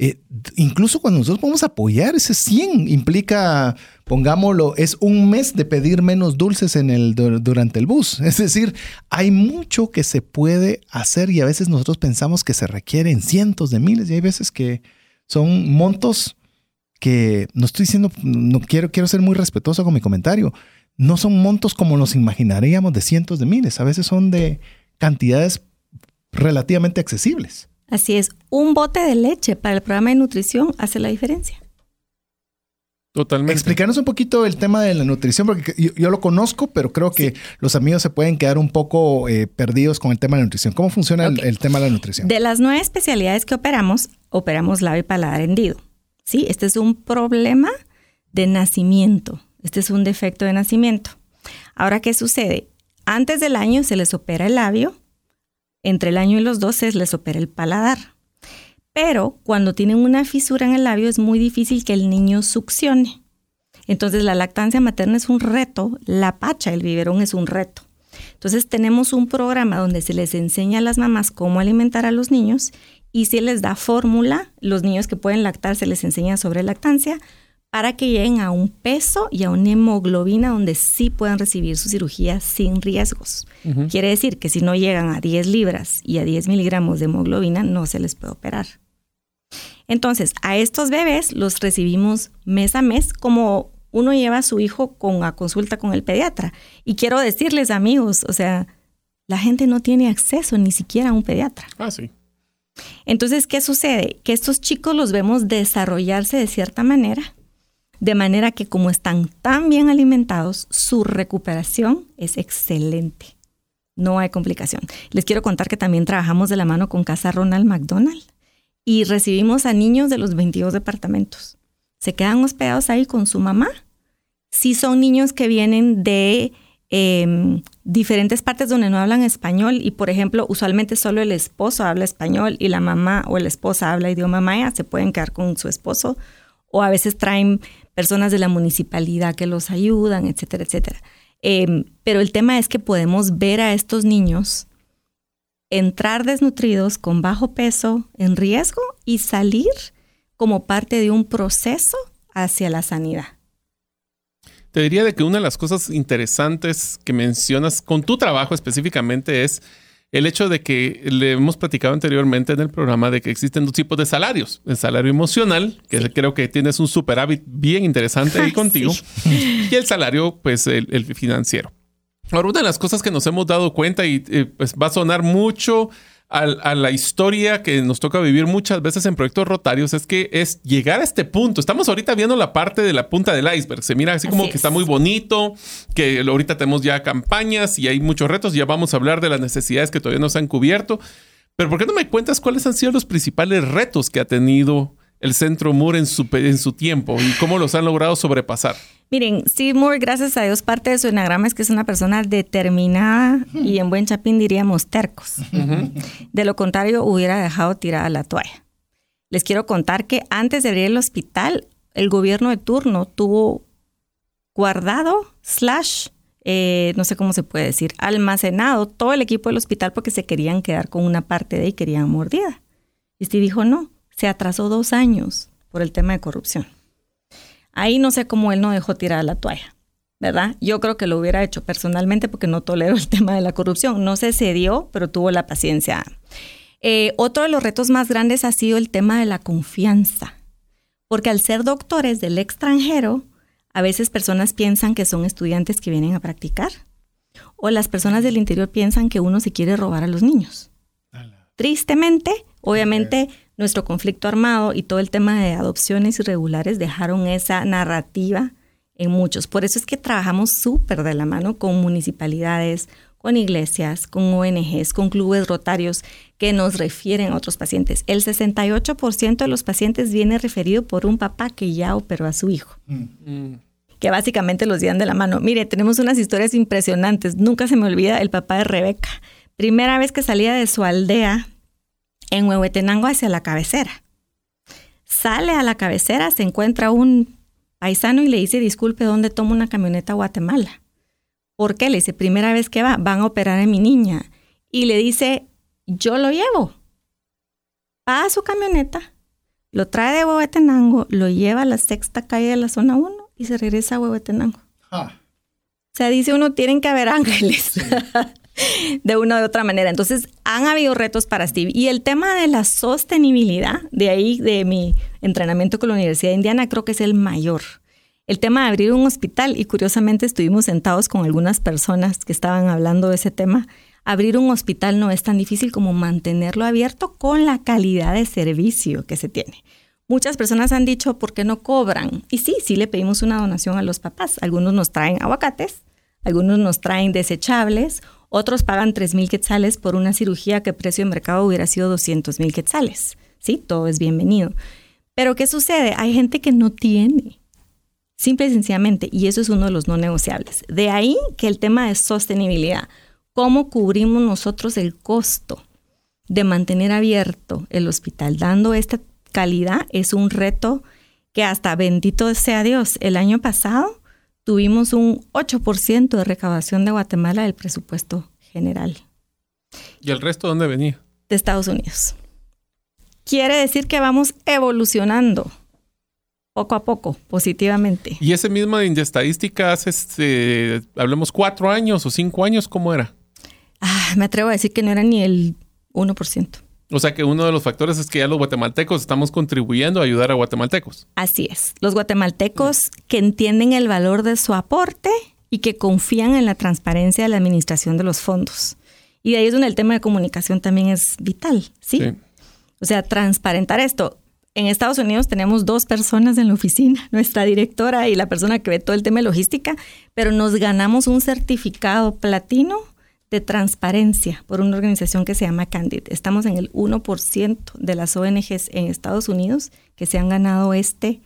Eh, incluso cuando nosotros podemos apoyar, ese 100 implica, pongámoslo, es un mes de pedir menos dulces en el, durante el bus. Es decir, hay mucho que se puede hacer y a veces nosotros pensamos que se requieren cientos de miles y hay veces que son montos que no estoy diciendo, no quiero, quiero ser muy respetuoso con mi comentario. no son montos como nos imaginaríamos de cientos de miles, a veces son de cantidades relativamente accesibles. Así es, un bote de leche para el programa de nutrición hace la diferencia. Totalmente. Explícanos un poquito el tema de la nutrición, porque yo, lo conozco, pero creo que los amigos se pueden quedar un poco eh, perdidos con el tema de la nutrición. ¿Cómo funciona el, tema de la nutrición? De las nueve especialidades que operamos, operamos labio y paladar hendido. ¿Sí? Este es un problema de nacimiento. Este es un defecto de nacimiento. Ahora, ¿qué sucede? Antes del año se les opera el labio, entre el año y los dos se les opera el paladar. Pero cuando tienen una fisura en el labio es muy difícil que el niño succione. Entonces la lactancia materna es un reto, la pacha, el biberón es un reto. Entonces tenemos un programa donde se les enseña a las mamás cómo alimentar a los niños y se les da fórmula, los niños que pueden lactar se les enseña sobre lactancia para que lleguen a un peso y a una hemoglobina donde sí puedan recibir su cirugía sin riesgos. Quiere decir que si no llegan a 10 libras y a 10 miligramos de hemoglobina, no se les puede operar. Entonces, a estos bebés los recibimos mes a mes como uno lleva a su hijo con a consulta con el pediatra. Y quiero decirles, amigos, o sea, la gente no tiene acceso ni siquiera a un pediatra. Ah, sí. Entonces, ¿qué sucede? Que estos chicos los vemos desarrollarse de cierta manera de manera que como están tan bien alimentados, su recuperación es excelente. No hay complicación. Les quiero contar que también trabajamos de la mano con Casa Ronald McDonald y recibimos a niños de los 22 departamentos. Se quedan hospedados ahí con su mamá. Sí son niños que vienen de em, diferentes partes donde no hablan español y, por ejemplo, usualmente solo el esposo habla español y la mamá o la esposa habla idioma maya, se pueden quedar con su esposo o a veces traen personas de la municipalidad que los ayudan, etcétera, etcétera. Em, pero el tema es que podemos ver a estos niños entrar desnutridos con bajo peso en riesgo y salir como parte de un proceso hacia la sanidad. Te diría de que una de las cosas interesantes que mencionas con tu trabajo específicamente es el hecho de que le hemos platicado anteriormente en el programa de que existen dos tipos de salarios. El salario emocional, que creo que tienes un superávit bien interesante ahí contigo, y el salario, pues, el, financiero. Ahora, una de las cosas que nos hemos dado cuenta y eh, pues va a sonar mucho a, la historia que nos toca vivir muchas veces en proyectos rotarios es que es llegar a este punto. Estamos ahorita viendo la parte de la punta del iceberg. Se mira así como que está muy bonito, que ahorita tenemos ya campañas y hay muchos retos. Ya vamos a hablar de las necesidades que todavía no se han cubierto. Pero ¿por qué no me cuentas cuáles han sido los principales retos que ha tenido el Centro Moore en su, en su tiempo y cómo los han logrado sobrepasar? Miren, Steve Moore, gracias a Dios, parte de su enagrama es que es una persona determinada y en buen chapín diríamos tercos. De lo contrario, hubiera dejado tirada la toalla. Les quiero contar que antes de abrir el hospital, el gobierno de turno tuvo guardado, slash, eh, no sé cómo se puede decir, almacenado todo el equipo del hospital porque se querían quedar con una parte de y querían mordida. Y Steve dijo, no, se atrasó dos años por el tema de corrupción. Ahí no sé cómo él no dejó tirar la toalla, ¿verdad? Yo creo que lo hubiera hecho personalmente porque no tolero el tema de la corrupción. No se cedió, pero tuvo la paciencia. Eh, otro de los retos más grandes ha sido el tema de la confianza, porque al ser doctores del extranjero, a veces personas piensan que son estudiantes que vienen a practicar, o las personas del interior piensan que uno se quiere robar a los niños. Tristemente, obviamente, nuestro conflicto armado y todo el tema de adopciones irregulares dejaron esa narrativa en muchos. Por eso es que trabajamos súper de la mano con municipalidades, con iglesias, con ONGs, con clubes rotarios que nos refieren a otros pacientes. El 68% de los pacientes viene referido por un papá que ya operó a su hijo. Mm. Que básicamente los llevan de la mano. Mire, tenemos unas historias impresionantes. Nunca se me olvida el papá de Rebeca. Primera vez que salía de su aldea en Huehuetenango hacia la cabecera. Sale a la cabecera, se encuentra un paisano y le dice, disculpe, ¿dónde tomo una camioneta a Guatemala? ¿Por qué? Le dice, primera vez que va, van a operar a mi niña. Y le dice, yo lo llevo. Va a su camioneta, lo trae de Huehuetenango, lo lleva a la sexta calle de la zona 1 y se regresa a Huehuetenango. Ah. O sea, dice uno, tienen que haber ángeles. de una u otra manera. Entonces, han habido retos para Steve. Y el tema de la sostenibilidad, de ahí de mi entrenamiento con la Universidad de Indiana, creo que es el mayor. el tema de abrir un hospital, y curiosamente estuvimos sentados con algunas personas que estaban hablando de ese tema, abrir un hospital no es tan difícil como mantenerlo abierto con la calidad de servicio que se tiene. Muchas personas han dicho, ¿por qué no cobran? Y sí, sí le pedimos una donación a los papás. Algunos nos traen aguacates, algunos nos traen desechables, otros pagan 3 mil quetzales por una cirugía que precio de mercado hubiera sido 200 mil quetzales. Sí, todo es bienvenido. Pero ¿qué sucede? Hay gente que no tiene. Simple y sencillamente, y eso es uno de los no negociables. De ahí que el tema de sostenibilidad, cómo cubrimos nosotros el costo de mantener abierto el hospital, dando esta calidad, es un reto que hasta bendito sea Dios. El año pasado tuvimos un 8% de recaudación de Guatemala del presupuesto general. ¿Y el resto dónde venía? De Estados Unidos. Quiere decir que vamos evolucionando poco a poco, positivamente. ¿Y ese mismo de estadística hace, este, hablemos, cuatro años o cinco años? ¿Cómo era? Ah, me atrevo a decir que no era ni el 1%. O sea que uno de los factores es que ya los guatemaltecos estamos contribuyendo a ayudar a guatemaltecos. Así es. Los guatemaltecos que entienden el valor de su aporte y que confían en la transparencia de la administración de los fondos. Y de ahí es donde el tema de comunicación también es vital, ¿sí? sí. O sea, transparentar esto en Estados Unidos tenemos dos personas en la oficina, nuestra directora y la persona que ve todo el tema de logística, pero nos ganamos un certificado platino de transparencia por una organización que se llama Candid. Estamos en el 1% de las ONGs en Estados Unidos que se han ganado este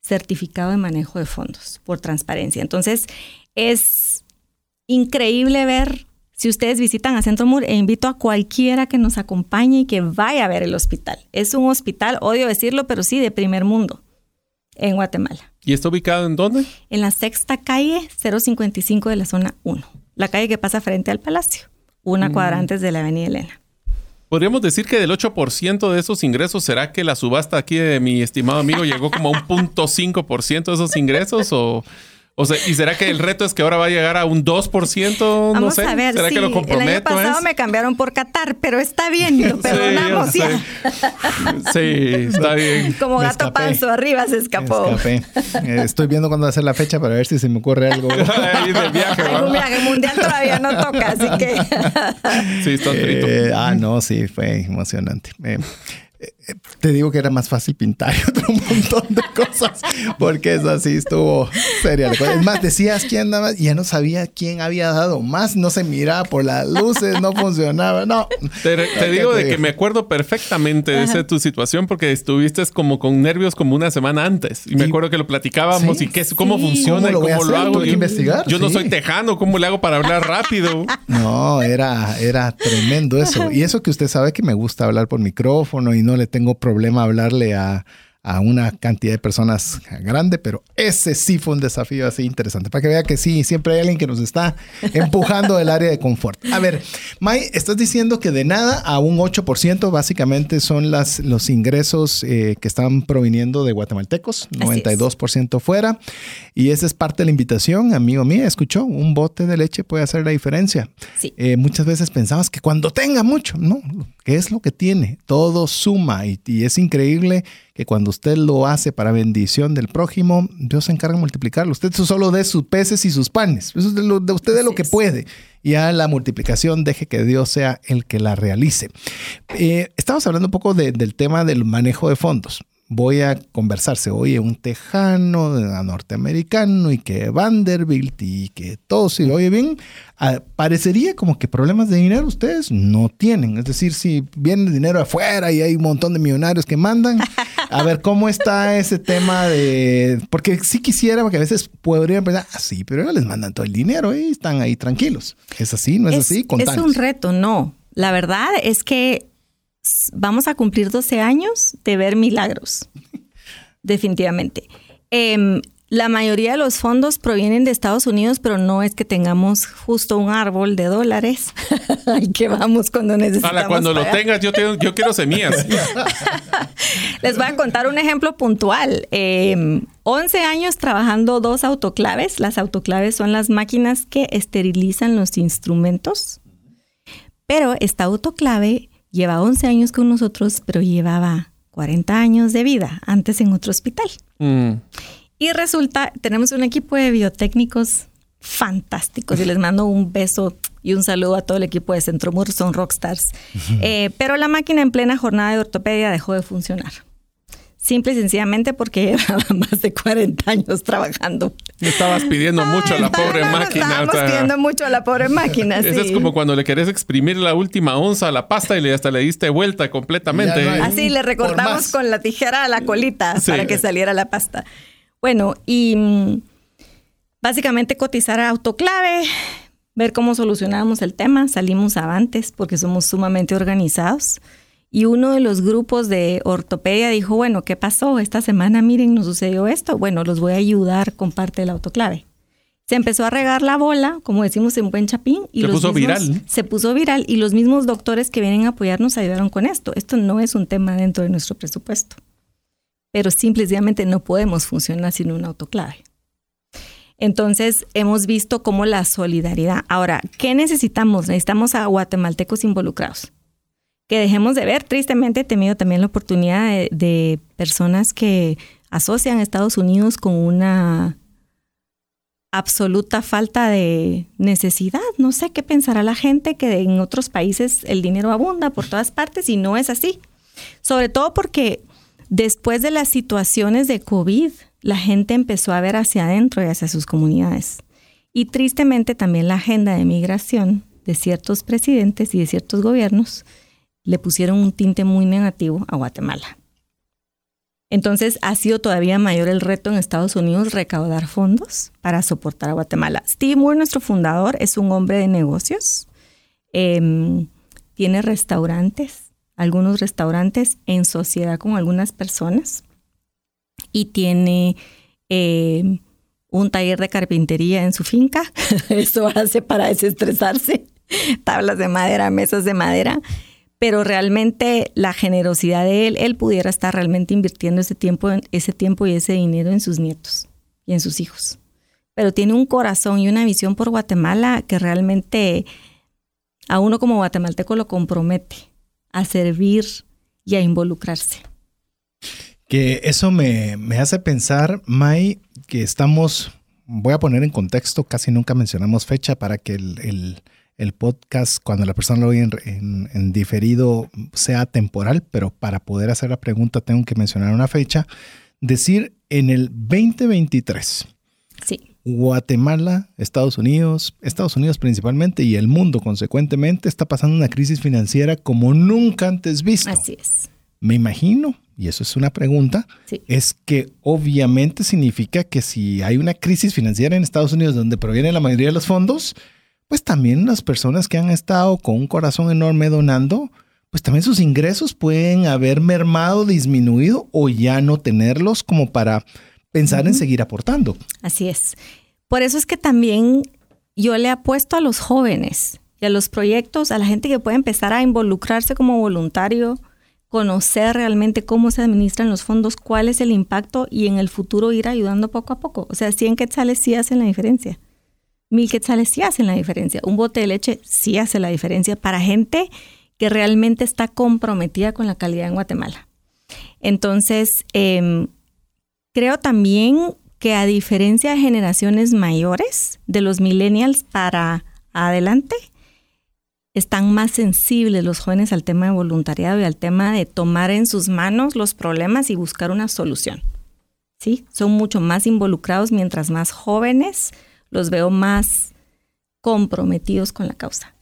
certificado de manejo de fondos por transparencia. Entonces, es increíble ver si ustedes visitan a Centro Mur, e invito a cualquiera que nos acompañe y que vaya a ver el hospital. Es un hospital, odio decirlo, pero sí, de primer mundo en Guatemala. ¿Y está ubicado en dónde? En la sexta calle 055 de la zona 1, la calle que pasa frente al palacio, una cuadra mm. antes de la avenida Elena. Podríamos decir que del 8% de esos ingresos, ¿será que la subasta aquí de mi estimado amigo llegó como a un punto de esos ingresos o o sea, ¿y será que el reto es que ahora va a llegar a un 2%? Vamos no sé. a ver, ¿Será que lo comprometo? El año pasado me cambiaron por Qatar, pero está bien, lo perdonamos sí, Sí, está bien. Como gato panzo, arriba se escapó. Escapé. Eh, estoy viendo cuándo va a ser la fecha para ver si se me ocurre algo. Ahí del viaje, un viaje mundial todavía no toca, así que... sí, está frito. Eh, ah, no, sí, fue emocionante. Eh, te digo que era más fácil pintar y otro montón de cosas, porque eso así estuvo seria. Es más, decías quién daba y ya no sabía quién había dado más, no se miraba por las luces, no funcionaba, no. Te, digo de que me acuerdo perfectamente de esa tu situación porque estuviste como con nervios como una semana antes y me acuerdo que lo platicábamos y qué, cómo funciona ¿Cómo y cómo lo hago. Yo, investigar. Yo no soy tejano, ¿cómo le hago para hablar rápido? No, era, era tremendo eso. Y eso que usted sabe que me gusta hablar por micrófono y no le tengo problema hablarle a, a una cantidad de personas grande, pero ese sí fue un desafío así interesante, para que vea que sí, siempre hay alguien que nos está empujando del área de confort. A ver, May, estás diciendo que de nada a un 8% básicamente son las, los ingresos eh, que están proviniendo de guatemaltecos, 92% fuera, y esa es parte de la invitación, amigo mío, escuchó, un bote de leche puede hacer la diferencia. Eh, muchas veces pensamos que cuando tenga mucho, no, ¿qué es lo que tiene? Todo suma y, y es increíble que cuando usted lo hace para bendición del prójimo, Dios se encarga de multiplicarlo. Usted solo de sus peces y sus panes. Eso es de, lo, de usted de lo que puede. Y a la multiplicación deje que Dios sea el que la realice. Eh, estamos hablando un poco del tema del manejo de fondos voy a conversarse, oye, un tejano norteamericano y que Vanderbilt y que todo si oye bien, ah, parecería como que problemas de dinero ustedes no tienen. Es decir, si viene dinero afuera y hay un montón de millonarios que mandan, a ver cómo está ese tema de... Porque sí quisiera, porque a veces podrían pensar, ah, sí, pero ellos les mandan todo el dinero y están ahí tranquilos. ¿Es así? ¿No es, así? Es un reto, no. La verdad es que vamos a cumplir 12 años de ver milagros, definitivamente. Em, la mayoría de los fondos provienen de Estados Unidos, pero no es que tengamos justo un árbol de dólares que vamos cuando necesitamos. cuando lo tengas, yo, yo quiero semillas. Les voy a contar un ejemplo puntual. 11 em, años trabajando dos autoclaves. Las autoclaves son las máquinas que esterilizan los instrumentos. Pero esta autoclave lleva 11 años con nosotros, pero llevaba 40 años de vida antes en otro hospital. Mm. Y resulta, tenemos un equipo de biotécnicos fantásticos y les mando un beso y un saludo a todo el equipo de Centromur, son rockstars. Eh, pero la máquina en plena jornada de ortopedia dejó de funcionar. Simple y sencillamente porque llevaba más de 40 años trabajando. Le estabas pidiendo mucho a la pobre máquina. Estábamos pidiendo mucho a la pobre máquina. Eso es como cuando le querés exprimir la última onza a la pasta y le, hasta le diste vuelta completamente. Así le recortamos con la tijera a la colita para que saliera la pasta. Bueno, y mm, básicamente cotizar a autoclave, ver cómo solucionábamos el tema, salimos avantes porque somos sumamente organizados. Y uno de los grupos de ortopedia dijo, bueno, ¿qué pasó? Esta semana, miren, nos sucedió esto. Bueno, los voy a ayudar con parte del autoclave. Se empezó a regar la bola, como decimos en buen chapín. Y se puso viral. Se puso viral y los mismos doctores que vienen a apoyarnos ayudaron con esto. Esto no es un tema dentro de nuestro presupuesto. Pero simplemente no podemos funcionar sin un autoclave. Entonces, hemos visto cómo la solidaridad. Ahora, ¿qué necesitamos? Necesitamos a guatemaltecos involucrados que dejemos de ver. Tristemente he tenido también la oportunidad de, personas que asocian a Estados Unidos con una absoluta falta de necesidad. No sé qué pensará la gente que en otros países el dinero abunda por todas partes y no es así. Sobre todo porque después de las situaciones de COVID, la gente empezó a ver hacia adentro y hacia sus comunidades. Y tristemente también la agenda de migración de ciertos presidentes y de ciertos gobiernos le pusieron un tinte muy negativo a Guatemala. Entonces ha sido todavía mayor el reto en Estados Unidos recaudar fondos para soportar a Guatemala. Steve Moore, nuestro fundador, es un hombre de negocios. Em, tiene restaurantes, algunos restaurantes en sociedad con algunas personas y tiene em, un taller de carpintería en su finca. Eso hace para desestresarse. Tablas de madera, mesas de madera pero realmente la generosidad de él, él pudiera estar realmente invirtiendo ese tiempo, ese tiempo y ese dinero en sus nietos y en sus hijos. Pero tiene un corazón y una visión por Guatemala que realmente a uno como guatemalteco lo compromete a servir y a involucrarse. Que eso me, hace pensar, May, que estamos, voy a poner en contexto, casi nunca mencionamos fecha para que el podcast, cuando la persona lo oye en, diferido, sea temporal, pero para poder hacer la pregunta tengo que mencionar una fecha. Decir en el 2023. Sí. Guatemala, Estados Unidos, Estados Unidos principalmente y el mundo consecuentemente está pasando una crisis financiera como nunca antes visto. Así es. Me imagino, y eso es una pregunta, es que obviamente significa que si hay una crisis financiera en Estados Unidos donde proviene la mayoría de los fondos, pues también las personas que han estado con un corazón enorme donando, pues también sus ingresos pueden haber mermado, disminuido o ya no tenerlos como para pensar en seguir aportando. Así es. Por eso es que también yo le apuesto a los jóvenes y a los proyectos, a la gente que puede empezar a involucrarse como voluntario, conocer realmente cómo se administran los fondos, cuál es el impacto y en el futuro ir ayudando poco a poco. O sea, 100 quetzales sí hacen la diferencia mil quetzales sí hacen la diferencia. Un bote de leche sí hace la diferencia para gente que realmente está comprometida con la calidad en Guatemala. Entonces, em, creo también que a diferencia de generaciones mayores, de los millennials para adelante, están más sensibles los jóvenes al tema de voluntariado y al tema de tomar en sus manos los problemas y buscar una solución. ¿Sí? Son mucho más involucrados mientras más jóvenes los veo más comprometidos con la causa.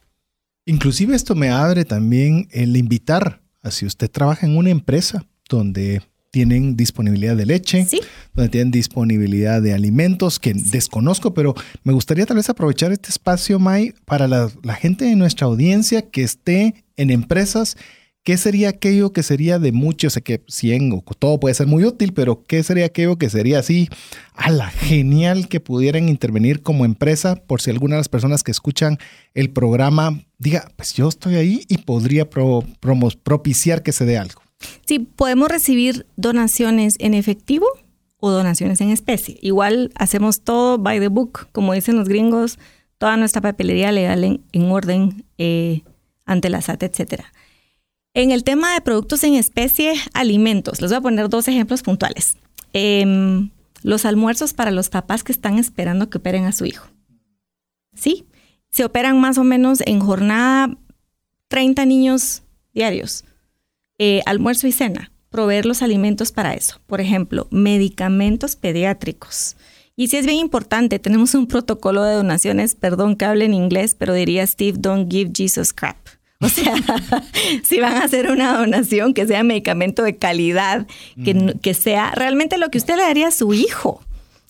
Inclusive esto me abre también el invitar a si usted trabaja en una empresa donde tienen disponibilidad de leche, donde tienen disponibilidad de alimentos que desconozco, pero me gustaría tal vez aprovechar este espacio, May, para la, la gente de nuestra audiencia que esté en empresas ¿qué sería aquello que sería de muchos? Sé que 100 o todo puede ser muy útil, pero ¿qué sería aquello que sería así, a la genial que pudieran intervenir como empresa por si alguna de las personas que escuchan el programa diga, pues yo estoy ahí y podría propiciar que se dé algo? Sí, podemos recibir donaciones en efectivo o donaciones en especie. Igual hacemos todo by the book, como dicen los gringos, toda nuestra papelería legal en, orden eh, ante la SAT, etcétera. En el tema de productos en especie, alimentos, les voy a poner dos ejemplos puntuales. Em, los almuerzos para los papás que están esperando que operen a su hijo. ¿Sí? Se operan más o menos en jornada 30 niños diarios. Eh, almuerzo y cena. Proveer los alimentos para eso. Por ejemplo, medicamentos pediátricos. Y si es bien importante, tenemos un protocolo de donaciones, perdón que hable en inglés, pero diría Steve, don't give Jesus crap. O sea, si van a hacer una donación, que sea medicamento de calidad, que, que sea realmente lo que usted le daría a su hijo.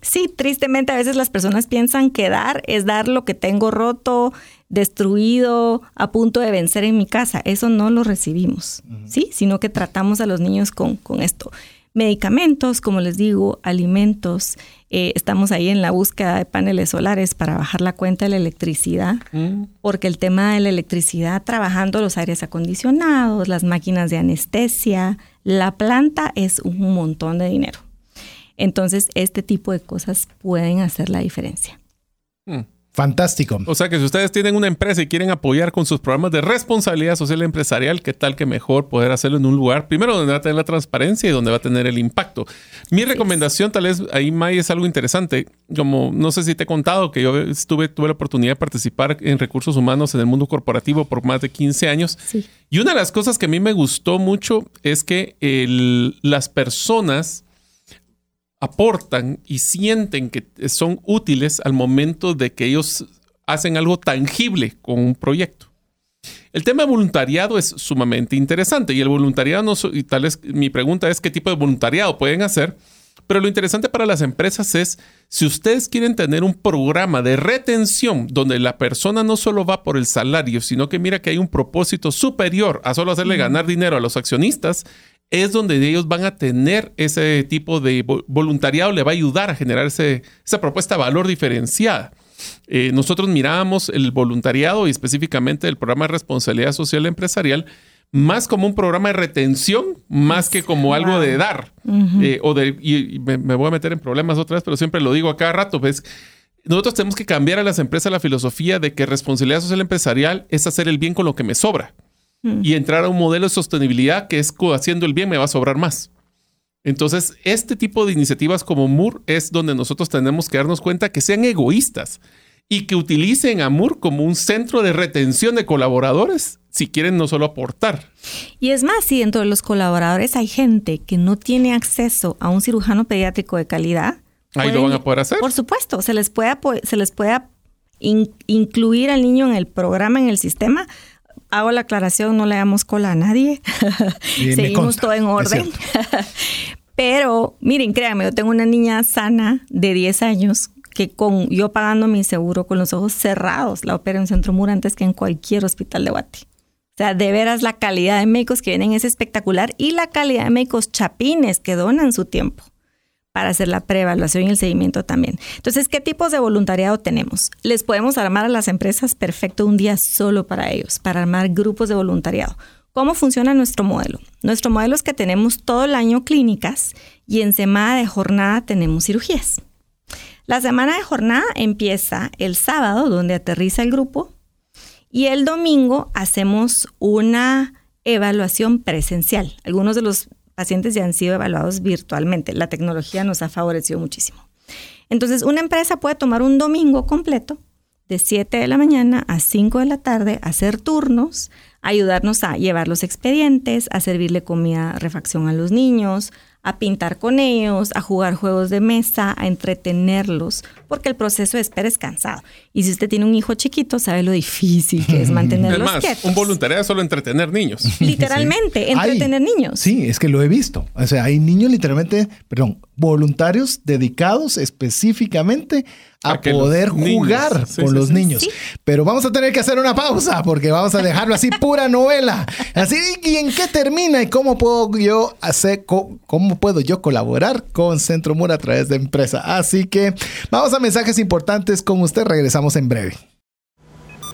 Sí, tristemente a veces las personas piensan que dar es dar lo que tengo roto, destruido, a punto de vencer en mi casa. Eso no lo recibimos, ¿sí? Sino que tratamos a los niños con, con esto. Medicamentos, como les digo, alimentos. Eh, estamos ahí en la búsqueda de paneles solares para bajar la cuenta de la electricidad, Mm. porque el tema de la electricidad, trabajando los aires acondicionados, las máquinas de anestesia, la planta es un montón de dinero. Entonces, este tipo de cosas pueden hacer la diferencia. Mm. Fantástico. O sea que si ustedes tienen una empresa y quieren apoyar con sus programas de responsabilidad social empresarial, ¿qué tal que mejor poder hacerlo en un lugar, primero donde va a tener la transparencia y donde va a tener el impacto? Mi recomendación, tal vez ahí, May, es algo interesante. Como no sé si te he contado que yo estuve, tuve la oportunidad de participar en recursos humanos en el mundo corporativo por más de 15 años. Sí. Y una de las cosas que a mí me gustó mucho es que el- las personas aportan y sienten que son útiles al momento de que ellos hacen algo tangible con un proyecto. El tema de voluntariado es sumamente interesante y el voluntariado no so- y tal vez mi pregunta es qué tipo de voluntariado pueden hacer, pero lo interesante para las empresas es si ustedes quieren tener un programa de retención donde la persona no solo va por el salario, sino que mira que hay un propósito superior a solo hacerle ganar dinero a los accionistas, es donde ellos van a tener ese tipo de vo- voluntariado, le va a ayudar a generar ese- esa propuesta de valor diferenciada. Eh, nosotros mirábamos el voluntariado y específicamente el programa de responsabilidad social empresarial más como un programa de retención, más que como algo de dar. Eh, o de, y, y me, me voy a meter en problemas otra vez, pero siempre lo digo a cada rato. ¿ves? Nosotros tenemos que cambiar a las empresas la filosofía de que responsabilidad social empresarial es hacer el bien con lo que me sobra y entrar a un modelo de sostenibilidad que es haciendo el bien me va a sobrar más. Entonces, este tipo de iniciativas como MUR es donde nosotros tenemos que darnos cuenta que sean egoístas y que utilicen a MUR como un centro de retención de colaboradores si quieren no solo aportar. Y es más, si dentro de los colaboradores hay gente que no tiene acceso a un cirujano pediátrico de calidad, Ahí lo pueden- van a poder hacer. Por supuesto, se les puede, apo- se les puede in- incluir al niño en el programa, en el sistema. Hago la aclaración, no le damos cola a nadie. Seguimos todo en orden. Pero miren, créanme, yo tengo una niña sana de 10 años que con yo pagando mi seguro con los ojos cerrados la opera en Centro Mura antes que en cualquier hospital de Guate. O sea, de veras la calidad de médicos que vienen es espectacular y la calidad de médicos chapines que donan su tiempo para hacer la preevaluación y el seguimiento también. Entonces, ¿qué tipos de voluntariado tenemos? Les podemos armar a las empresas perfecto un día solo para ellos, para armar grupos de voluntariado. ¿Cómo funciona nuestro modelo? Nuestro modelo es que tenemos todo el año clínicas y en semana de jornada tenemos cirugías. La semana de jornada empieza el sábado, donde aterriza el grupo, y el domingo hacemos una evaluación presencial. Algunos de los pacientes ya han sido evaluados virtualmente. La tecnología nos ha favorecido muchísimo. Entonces, una empresa puede tomar un domingo completo de 7 de la mañana a 5 de la tarde, hacer turnos, ayudarnos a llevar los expedientes, a servirle comida, refacción a los niños, a pintar con ellos, a jugar juegos de mesa, a entretenerlos, porque el proceso de espera es cansado. Y si usted tiene un hijo chiquito, sabe lo difícil que es Es mantenerlos más, quietos. un voluntariado es solo entretener niños. Literalmente, entretener Hay- niños. Sí, es que lo he visto. O sea, hay niños literalmente, perdón, voluntarios dedicados específicamente a, poder niños- jugar sí, con sí, los sí. niños. Sí. Pero vamos a tener que hacer una pausa porque vamos a dejarlo así pura novela. Así, ¿y en qué termina y cómo puedo yo hacer, co- cómo puedo yo colaborar con Centro Mura a través de empresa? Así que vamos a mensajes importantes con usted. Regresamos en breve.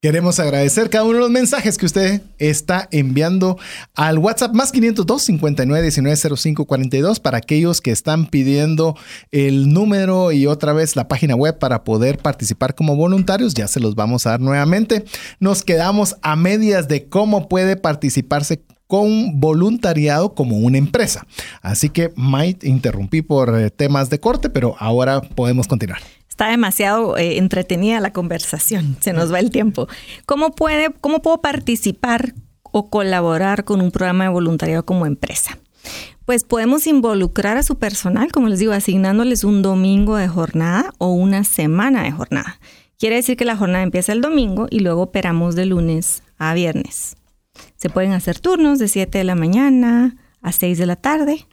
Queremos agradecer cada uno de los mensajes que usted está enviando al WhatsApp más 502 59 19 05 42 para aquellos que están pidiendo el número y otra vez la página web para poder participar como voluntarios. Ya se los vamos a dar nuevamente. Nos quedamos a medias de cómo puede participarse con voluntariado como una empresa. Así que, Mike, interrumpí por eh, temas de corte, pero ahora podemos continuar está demasiado eh, entretenida la conversación, se nos va el tiempo. ¿Cómo, puede, ¿Cómo puedo participar o colaborar con un programa de voluntariado como empresa? Pues podemos involucrar a su personal, como les digo, asignándoles un domingo de jornada o una semana de jornada. Quiere decir que la jornada empieza el domingo y luego operamos de lunes a viernes. Se pueden hacer turnos de 7 de la mañana a 6 de la tarde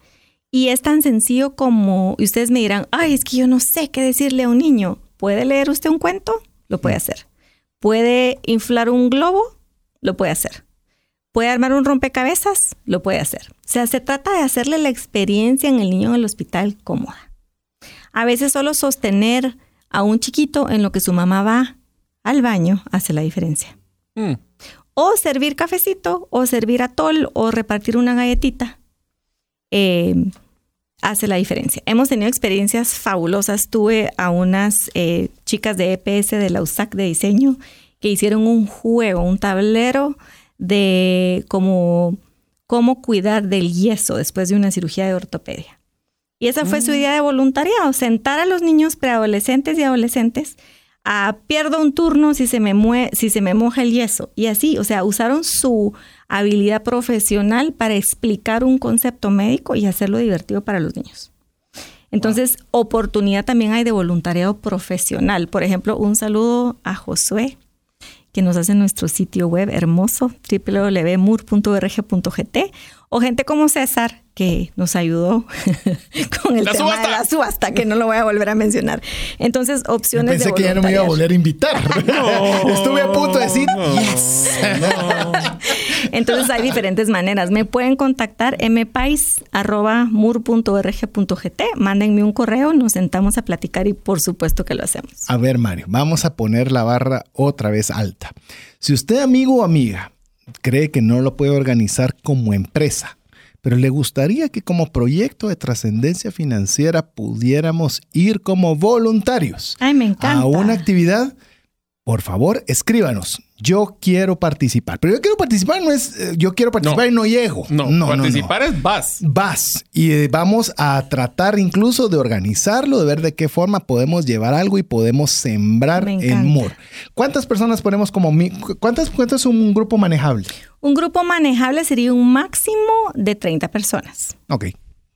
y es tan sencillo como, y ustedes me dirán, ay, es que yo no sé qué decirle a un niño. ¿Puede leer usted un cuento? Lo puede hacer. ¿Puede inflar un globo? Lo puede hacer. ¿Puede armar un rompecabezas? Lo puede hacer. O sea, se trata de hacerle la experiencia en el niño en el hospital cómoda. A veces solo sostener a un chiquito en lo que su mamá va al baño hace la diferencia. Mm. O servir cafecito, o servir atol, o repartir una galletita. Eh, hace la diferencia. Hemos tenido experiencias fabulosas. Tuve a unas eh, chicas de EPS de la USAC de diseño que hicieron un juego, un tablero de cómo, cómo cuidar del yeso después de una cirugía de ortopedia. Y esa fue su mm. idea de voluntariado, sentar a los niños preadolescentes y adolescentes a pierdo un turno si se me si se me moja el yeso y así, o sea, usaron su habilidad profesional para explicar un concepto médico y hacerlo divertido para los niños. Entonces, oportunidad también hay de voluntariado profesional. Por ejemplo, un saludo a Josué, que nos hace nuestro sitio web hermoso, www.mur.org.gt, o gente como César, que nos ayudó con el tema de la subasta, que no lo voy a volver a mencionar. Entonces, opciones Pensé que ya no me iba a volver a invitar. Estuve a punto de decir yes. Entonces, hay diferentes maneras. Me pueden contactar mpais.mur.org.gt, mándenme un correo, nos sentamos a platicar y por supuesto que lo hacemos. A ver, Mario, vamos a poner la barra otra vez alta. Si usted, amigo o amiga, cree que no lo puede organizar como empresa, pero le gustaría que como proyecto de trascendencia financiera pudiéramos ir como voluntarios a una actividad, por favor, escríbanos yo quiero participar. Pero yo quiero participar no es eh, yo quiero participar y no llego. No, no participar es vas. Vas. Y eh, vamos a tratar incluso de organizarlo, de ver de qué forma podemos llevar algo y podemos sembrar en MUR. ¿Cuántas personas ponemos como... ¿Cuántas, ¿Cuántas es un grupo manejable? Un grupo manejable sería un máximo de 30 personas. Ok.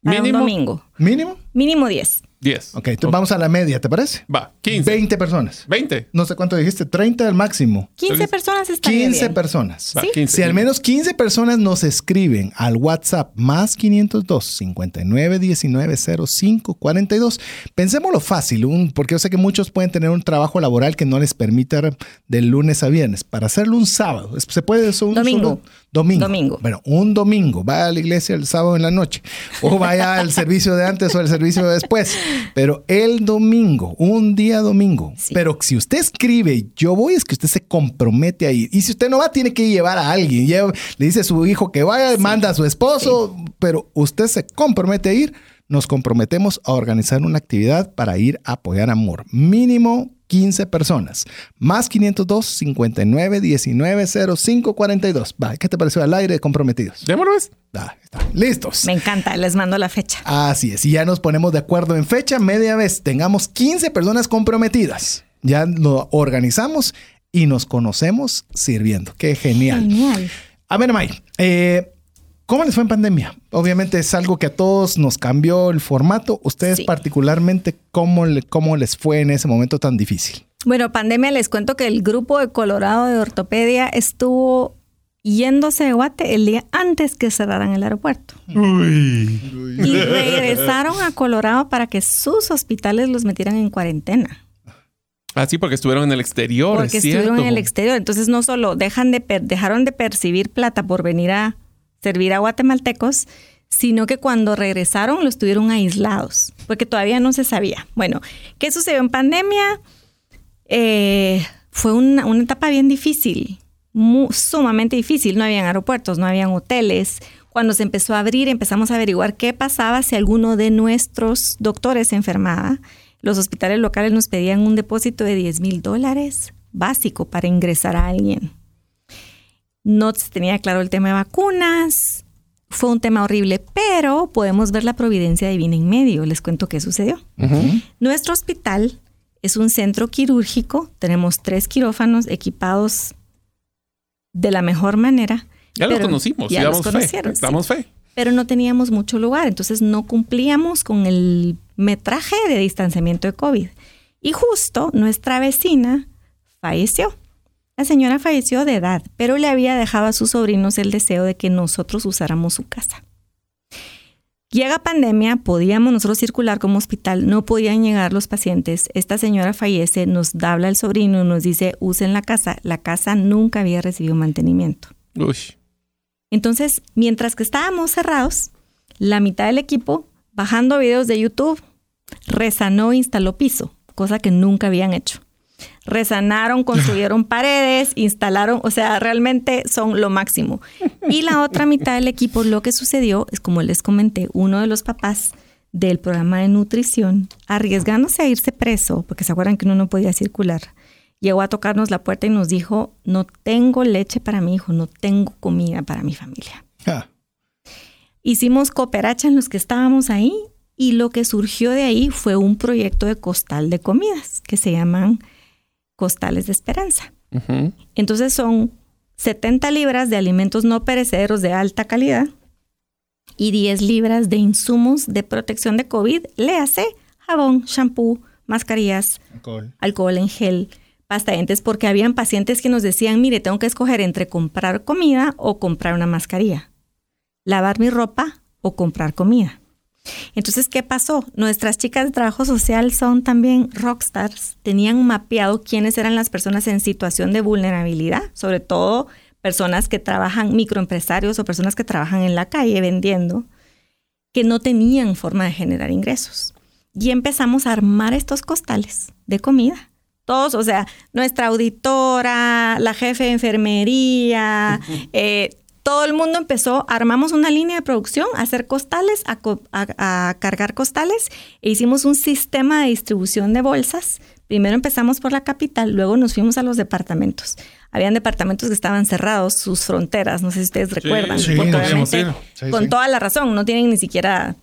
mínimo. Un domingo. ¿Mínimo? Mínimo 10. 10. Ok, entonces vamos a la media, ¿te parece? Va, 15. 20 personas. 20. No sé cuánto dijiste, 30 al máximo. 15 personas está 15 personas. Si al menos 15 personas nos escriben al WhatsApp más 502 59 19 05 42, pensémoslo fácil, un, porque yo sé que muchos pueden tener un trabajo laboral que no les permita del lunes a viernes. Para hacerlo un sábado, se puede eso un domingo. Domingo. Domingo. Bueno, un domingo. Vaya a la iglesia el sábado en la noche. O vaya al servicio de antes o al servicio de después. Pero el domingo, un día domingo. Pero si usted escribe, yo voy, es que usted se compromete a ir. Y si usted no va, tiene que llevar a alguien. le dice a su hijo que vaya, manda a su esposo, pero usted se compromete a ir. Nos comprometemos a organizar una actividad para ir a apoyar amor. Mínimo 15 personas. Más 502 59 19 05 42. Va, ¿qué te pareció al aire comprometidos? Démoslo, ¿ves? Ah, está. Listos. Me encanta, les mando la fecha. Así es, y ya nos ponemos de acuerdo en fecha, media vez, tengamos 15 personas comprometidas. Ya lo organizamos y nos conocemos sirviendo. Qué genial. Genial. A ver, May, eh, ¿cómo les fue en pandemia? Obviamente es algo que a todos nos cambió el formato. Ustedes Sí. particularmente, ¿cómo, le- ¿cómo les fue en ese momento tan difícil? Bueno, pandemia, les cuento que el grupo de Colorado de ortopedia estuvo yéndose de Guate el día antes que cerraran el aeropuerto. Y regresaron a Colorado para que sus hospitales los metieran en cuarentena. Ah, sí, porque estuvieron en el exterior. Porque es estuvieron cierto. en el exterior. Entonces no solo dejan de per- dejaron de percibir plata por venir a servir a guatemaltecos, sino que cuando regresaron los tuvieron aislados, porque todavía no se sabía. Bueno, ¿qué sucedió en pandemia? Eh, fue una, una etapa bien difícil, sumamente difícil. No habían aeropuertos, no habían hoteles. Cuando se empezó a abrir, empezamos a averiguar qué pasaba si alguno de nuestros doctores enfermaba. Los hospitales locales nos pedían un depósito de 10 mil dólares básico para ingresar a alguien. No se tenía claro el tema de vacunas. Fue un tema horrible, pero podemos ver la providencia divina en medio. Les cuento qué sucedió. Nuestro hospital es un centro quirúrgico. Tenemos tres quirófanos equipados de la mejor manera. Ya los conocimos, ya ya los fe. conocieron, sí. Damos fe. Pero no teníamos mucho lugar, entonces no cumplíamos con el metraje de distanciamiento de COVID. Y justo nuestra vecina falleció. La señora falleció de edad, pero le había dejado a sus sobrinos el deseo de que nosotros usáramos su casa. Llega pandemia, podíamos nosotros circular como hospital, no podían llegar los pacientes. Esta señora fallece, nos habla el sobrino, nos dice, usen la casa. La casa nunca había recibido mantenimiento. Uy. Entonces, mientras que estábamos cerrados, la mitad del equipo, bajando videos de YouTube, resanó e instaló piso, cosa que nunca habían hecho. Resanaron, construyeron paredes, instalaron, o sea, realmente son lo máximo. Y la otra mitad del equipo, lo que sucedió es, como les comenté, uno de los papás del programa de nutrición, arriesgándose a irse preso, porque se acuerdan que uno no podía circular, llegó a tocarnos la puerta y nos dijo, no tengo leche para mi hijo, no tengo comida para mi familia. Hicimos cooperacha en los que estábamos ahí y lo que surgió de ahí fue un proyecto de costal de comidas que se llaman costales de esperanza. Entonces son 70 libras de alimentos no perecederos de alta calidad y 10 libras de insumos de protección de COVID, léase jabón, shampoo, mascarillas, alcohol en gel, pasta de dientes, porque habían pacientes que nos decían, mire, tengo que escoger entre comprar comida o comprar una mascarilla, lavar mi ropa o comprar comida. Entonces, ¿qué pasó? Nuestras chicas de trabajo social son también rockstars. Tenían mapeado quiénes eran las personas en situación de vulnerabilidad, sobre todo personas que trabajan, microempresarios o personas que trabajan en la calle vendiendo, que no tenían forma de generar ingresos. Y empezamos a armar estos costales de comida. Todos, o sea, nuestra auditora, la jefe de enfermería, eh, todo el mundo empezó, armamos una línea de producción, a hacer costales, a, co- a- a cargar costales, e hicimos un sistema de distribución de bolsas. Primero empezamos por la capital, luego nos fuimos a los departamentos. Habían departamentos que estaban cerrados, sus fronteras, no sé si ustedes recuerdan, sí, no con toda la razón, no tienen ni siquiera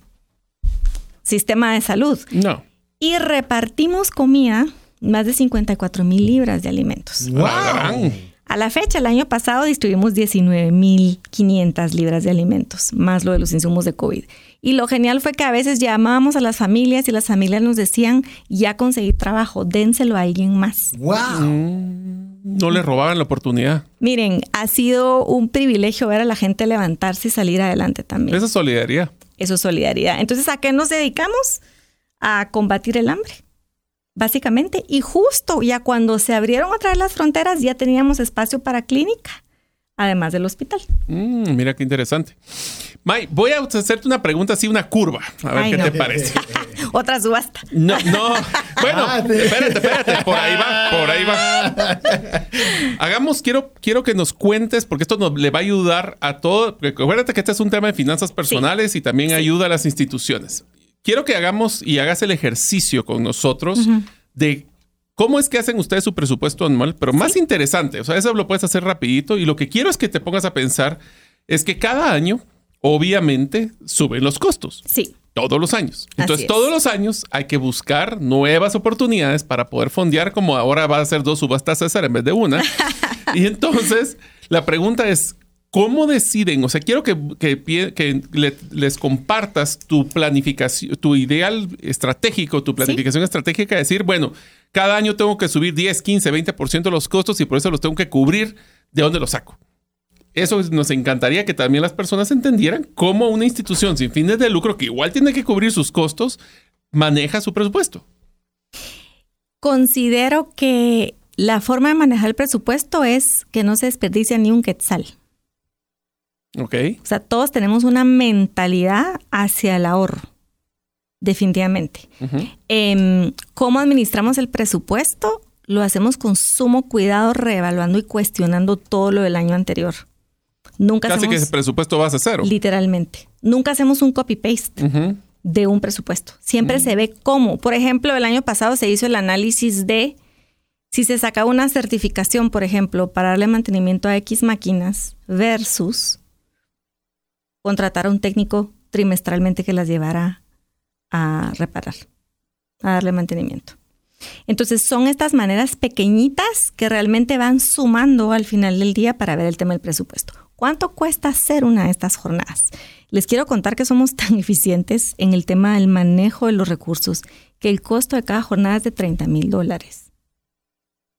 sistema de salud. No. Y repartimos comida, más de 54 mil libras de alimentos. ¡Wow! A la fecha, el año pasado distribuimos 19.500 libras de alimentos, más lo de los insumos de COVID. Y lo genial fue que a veces llamábamos a las familias y las familias nos decían, ya conseguí trabajo, dénselo a alguien más. ¡Wow! No le robaban la oportunidad. Miren, ha sido un privilegio ver a la gente levantarse y salir adelante también. Esa es solidaridad. Eso es solidaridad. Entonces, ¿a qué nos dedicamos? A combatir el hambre, básicamente. Y justo ya cuando se abrieron otra vez las fronteras, ya teníamos espacio para clínica, además del hospital. Mm, mira qué interesante. May, voy a hacerte una pregunta así, una curva. A ver Ay, qué no. te parece. Otra subasta. No, no. Bueno, Ah, te- espérate, espérate. Por ahí va, por ahí va. Hagamos, quiero, quiero que nos cuentes, porque esto nos le va a ayudar a todo. Acuérdate que este es un tema de finanzas personales y también ayuda a las instituciones. Quiero que hagamos y hagas el ejercicio con nosotros de ¿Cómo es que hacen ustedes su presupuesto anual? Pero más interesante, o sea, eso lo puedes hacer rapidito y lo que quiero es que te pongas a pensar es que cada año, obviamente, suben los costos. Sí. Todos los años. Entonces, es. todos los años hay que buscar nuevas oportunidades para poder fondear, como ahora va a ser dos subastas César en vez de una. y entonces, la pregunta es, ¿Cómo deciden? O sea, quiero que, que, que le, les compartas tu planificación, tu ideal estratégico, tu planificación ¿Sí? estratégica, decir, bueno, cada año tengo que subir 10, 15, 20% de los costos y por eso los tengo que cubrir. ¿De dónde los saco? Eso nos encantaría que también las personas entendieran cómo una institución sin fines de lucro, que igual tiene que cubrir sus costos, maneja su presupuesto. Considero que la forma de manejar el presupuesto es que no se desperdicia ni un quetzal. Ok. O sea, todos tenemos una mentalidad hacia el ahorro, definitivamente. Uh -huh. eh, ¿Cómo administramos el presupuesto? Lo hacemos con sumo cuidado, reevaluando y cuestionando todo lo del año anterior. Nunca Casi hacemos, que ese presupuesto va a cero. Literalmente. Nunca hacemos un copy-paste uh -huh. de un presupuesto. Siempre uh -huh. se ve cómo. Por ejemplo, el año pasado se hizo el análisis de si se sacaba una certificación, por ejemplo, para darle mantenimiento a X máquinas versus contratar a un técnico trimestralmente que las llevara a reparar, a darle mantenimiento. Entonces son estas maneras pequeñitas que realmente van sumando al final del día para ver el tema del presupuesto. ¿Cuánto cuesta hacer una de estas jornadas? Les quiero contar que somos tan eficientes en el tema del manejo de los recursos que el costo de cada jornada es de 30 mil dólares.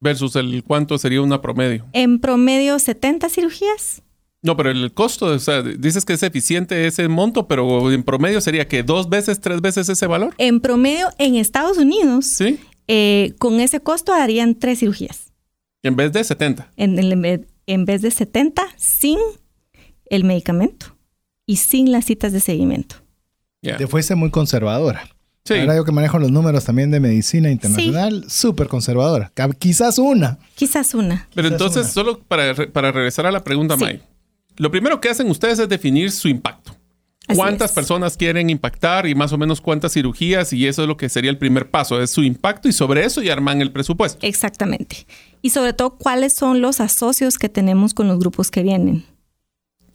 Versus el cuánto sería una promedio. En promedio 70 cirugías. No, pero el costo, o sea, dices que es eficiente ese monto, pero en promedio sería que dos veces, tres veces ese valor. En promedio en Estados Unidos, ¿Sí? eh, con ese costo harían tres cirugías. En vez de 70. En, en, en vez de 70, sin el medicamento y sin las citas de seguimiento. Yeah. Te fuiste muy conservadora. Sí. Ahora yo que manejo los números también de medicina internacional, súper sí. conservadora. Quizás una. Quizás una. Pero Quizás entonces, una. solo para, para regresar a la pregunta, sí. May. Lo primero que hacen ustedes es definir su impacto. ¿Cuántas personas quieren impactar y más o menos cuántas cirugías? Y eso es lo que sería el primer paso, es su impacto y sobre eso ya arman el presupuesto. Exactamente. Y sobre todo, ¿cuáles son los asocios que tenemos con los grupos que vienen?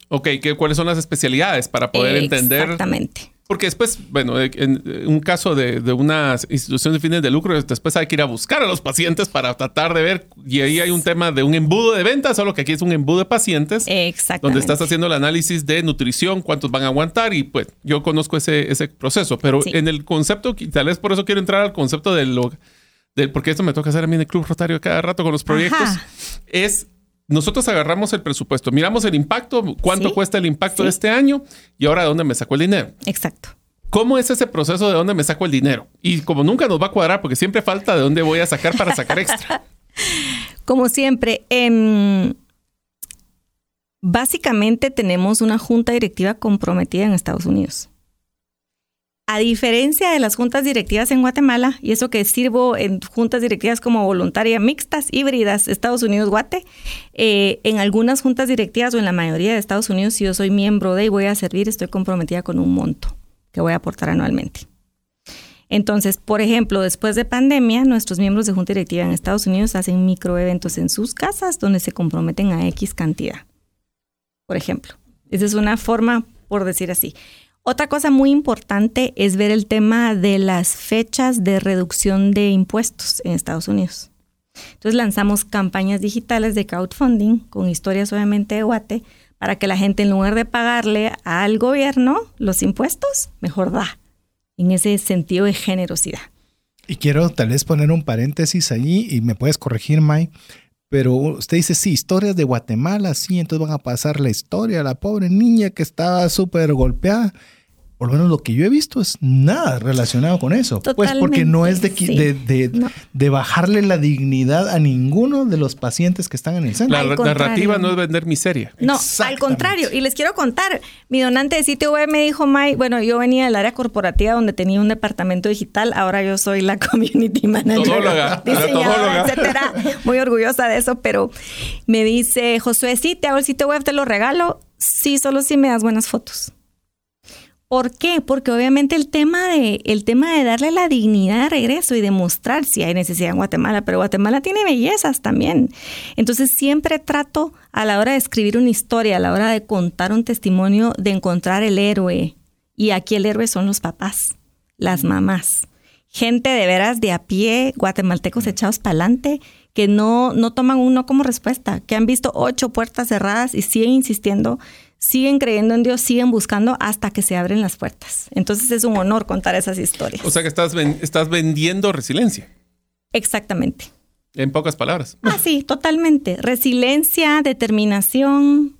Ok, ¿qué, ¿cuáles son las especialidades para poder entender? Exactamente. Porque después, bueno, en un caso de, de, una institución de fines de lucro, después hay que ir a buscar a los pacientes para tratar de ver. Y ahí hay un tema de un embudo de ventas, solo que aquí es un embudo de pacientes. Exactamente. Donde estás haciendo el análisis de nutrición, cuántos van a aguantar. Y pues yo conozco ese, ese proceso. Pero sí. en el concepto, tal vez por eso quiero entrar al concepto de lo. De, porque esto me toca hacer a mí en el Club Rotario cada rato con los proyectos. Ajá. Es nosotros agarramos el presupuesto, miramos el impacto, cuánto sí, cuesta el impacto sí. de este año y ahora de dónde me saco el dinero. Exacto. ¿Cómo es ese proceso de dónde me saco el dinero? Y como nunca nos va a cuadrar, porque siempre falta de dónde voy a sacar para sacar extra. como siempre, eh, básicamente tenemos una junta directiva comprometida en Estados Unidos. A diferencia de las juntas directivas en Guatemala, y eso que sirvo en juntas directivas como voluntaria mixtas, híbridas, Estados Unidos-Guate, eh, en algunas juntas directivas o en la mayoría de Estados Unidos, si yo soy miembro de y voy a servir, estoy comprometida con un monto que voy a aportar anualmente. Entonces, por ejemplo, después de pandemia, nuestros miembros de junta directiva en Estados Unidos hacen microeventos en sus casas donde se comprometen a X cantidad. Por ejemplo, esa es una forma, por decir así. Otra cosa muy importante es ver el tema de las fechas de reducción de impuestos en Estados Unidos. Entonces lanzamos campañas digitales de crowdfunding con historias obviamente de Guate para que la gente en lugar de pagarle al gobierno los impuestos, mejor da en ese sentido de generosidad. Y quiero tal vez poner un paréntesis allí y me puedes corregir, May, pero usted dice, sí, historias de Guatemala, sí, entonces van a pasar la historia la pobre niña que estaba súper golpeada. Por lo menos lo que yo he visto es nada relacionado con eso. Totalmente, pues porque no es de, sí. de, de, no. de, bajarle la dignidad a ninguno de los pacientes que están en el centro. La narrativa no es vender miseria. No, al contrario. Y les quiero contar, mi donante de sitio web me dijo, May, bueno, yo venía del área corporativa donde tenía un departamento digital, ahora yo soy la community manager, Todóloga, la diseñadora, todóloga. etcétera. Muy orgullosa de eso, pero me dice, Josué, sí, te hago el sitio web, te lo regalo. Sí, solo si me das buenas fotos. ¿Por qué? Porque obviamente el tema, de, el tema de darle la dignidad de regreso y demostrar si hay necesidad en Guatemala, pero Guatemala tiene bellezas también. Entonces siempre trato a la hora de escribir una historia, a la hora de contar un testimonio, de encontrar el héroe. Y aquí el héroe son los papás, las mamás. Gente de veras de a pie, guatemaltecos echados para adelante, que no, no toman un no como respuesta, que han visto ocho puertas cerradas y siguen insistiendo siguen creyendo en Dios, siguen buscando hasta que se abren las puertas. Entonces es un honor contar esas historias. O sea que estás, estás vendiendo resiliencia. Exactamente. En pocas palabras. Ah, sí, totalmente. Resiliencia, determinación,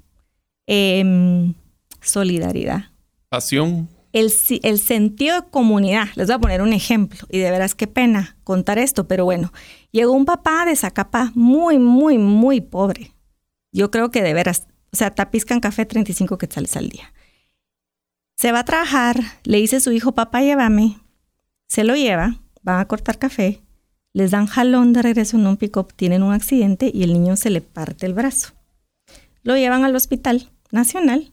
em, solidaridad. Pasión. El, el, sentido de comunidad. Les voy a poner un ejemplo y de veras qué pena contar esto, pero bueno, llegó un papá de Zacapa muy, muy, muy pobre. Yo creo que de veras o sea, tapizcan café 35 quetzales al día. Se va a trabajar, le dice a su hijo, papá, llévame. Se lo lleva, van a cortar café, les dan jalón de regreso en un pick-up, tienen un accidente y el niño se le parte el brazo. Lo llevan al hospital nacional,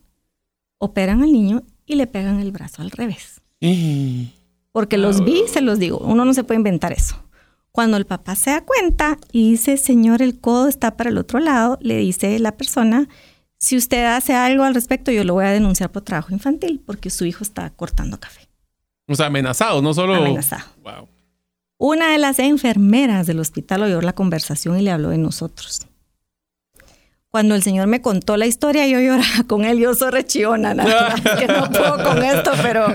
operan al niño y le pegan el brazo al revés. Porque los vi, se los digo, uno no se puede inventar eso. Cuando el papá se da cuenta y dice, señor, el codo está para el otro lado, le dice la persona, si usted hace algo al respecto, yo lo voy a denunciar por trabajo infantil porque su hijo está cortando café. O sea, amenazado, no solo... Amenazado. Wow. Una de las enfermeras del hospital oyó la conversación y le habló de nosotros. Cuando el señor me contó la historia, yo lloraba con él. Yo soy rechiona, nada más que no puedo con esto, pero,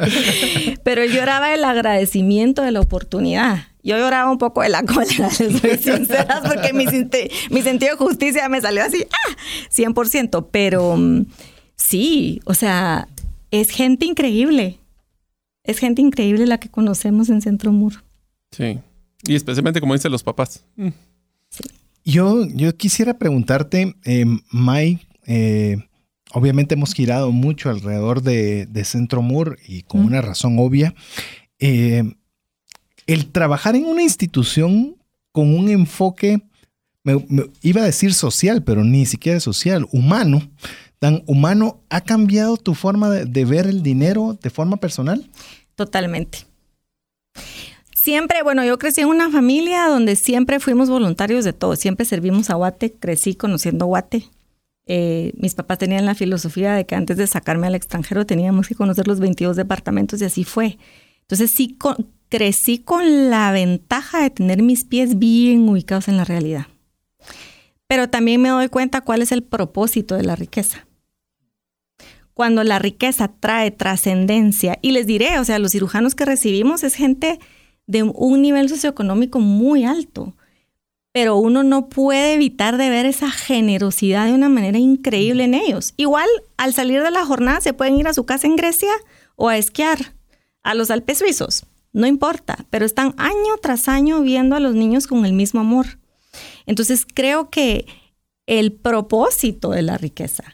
pero lloraba el agradecimiento de la oportunidad. Yo lloraba un poco de la cólera, les soy sincera, porque mi, mi, sentido de justicia me salió así, ¡ah! 100%. Pero mm, sí, o sea, es gente increíble. Es gente increíble la que conocemos en Centro Muro. Sí. Y especialmente, como dicen los papás. Mm. Yo, yo quisiera preguntarte, eh, Mai, eh, obviamente hemos girado mucho alrededor de, Centro Mur y con una razón obvia. Eh, el trabajar en una institución con un enfoque, me, iba a decir social, pero ni siquiera social, humano, tan humano, ¿ha cambiado tu forma de, ver el dinero de forma personal? Totalmente. Siempre, bueno, yo crecí en una familia donde siempre fuimos voluntarios de todo, siempre servimos a Guate, crecí conociendo Guate. Eh, mis papás tenían la filosofía de que antes de sacarme al extranjero teníamos que conocer los 22 departamentos y así fue. Entonces sí crecí con la ventaja de tener mis pies bien ubicados en la realidad. Pero también me doy cuenta cuál es el propósito de la riqueza. Cuando la riqueza trae trascendencia, y les diré, o sea, los cirujanos que recibimos es gente de un nivel socioeconómico muy alto, pero uno no puede evitar de ver esa generosidad de una manera increíble en ellos. Igual, al salir de la jornada se pueden ir a su casa en Grecia o a esquiar a los Alpes suizos no importa, pero están año tras año viendo a los niños con el mismo amor. Entonces creo que el propósito de la riqueza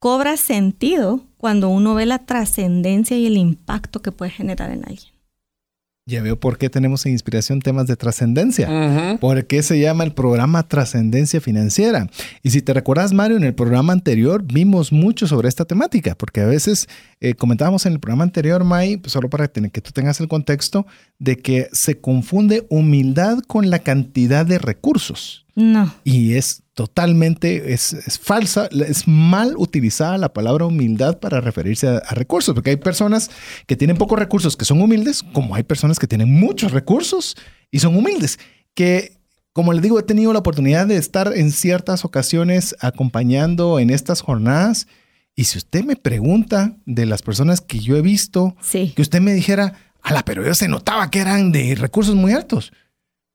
cobra sentido cuando uno ve la trascendencia y el impacto que puede generar en alguien. Ya veo por qué tenemos en inspiración temas de trascendencia. ¿Por qué se llama el programa Trascendencia Financiera? Y si te recuerdas, Mario, en el programa anterior vimos mucho sobre esta temática, porque a veces eh, comentábamos en el programa anterior, May, pues, solo para que tú tengas el contexto, de que se confunde humildad con la cantidad de recursos. No. Y es totalmente, es, falsa, es mal utilizada la palabra humildad para referirse a, recursos, porque hay personas que tienen pocos recursos que son humildes, como hay personas que tienen muchos recursos y son humildes, que como les digo, he tenido la oportunidad de estar en ciertas ocasiones acompañando en estas jornadas. Y si usted me pregunta de las personas que yo he visto, que usted me dijera, ala, pero yo se notaba que eran de recursos muy altos.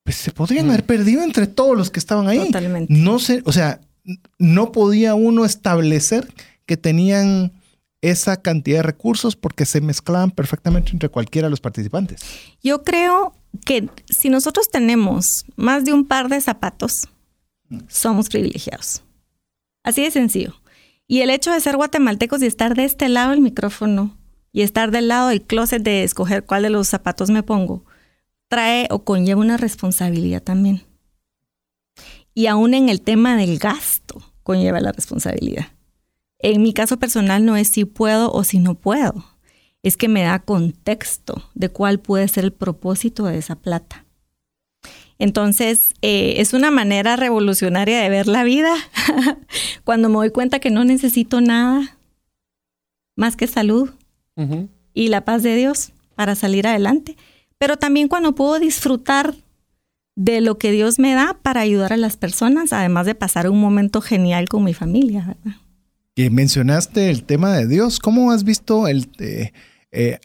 Pues, se podrían mm. haber perdido entre todos los que estaban ahí. Totalmente. No sé, o sea, no podía uno establecer que tenían esa cantidad de recursos porque se mezclaban perfectamente entre cualquiera de los participantes. Yo creo que si nosotros tenemos más de un par de zapatos, somos privilegiados. Así de sencillo. Y el hecho de ser guatemaltecos y estar de este lado del micrófono y estar del lado del closet de escoger cuál de los zapatos me pongo, trae o conlleva una responsabilidad también. Y aún en el tema del gasto conlleva la responsabilidad. En mi caso personal no es si puedo o si no puedo. es que me da contexto de cuál puede ser el propósito de esa plata. Entonces, eh, es una manera revolucionaria de ver la vida cuando me doy cuenta que no necesito nada más que salud y la paz de Dios para salir adelante. Pero también cuando puedo disfrutar de lo que Dios me da para ayudar a las personas, además de pasar un momento genial con mi familia. Que mencionaste el tema de Dios, ¿cómo has visto el, eh, eh,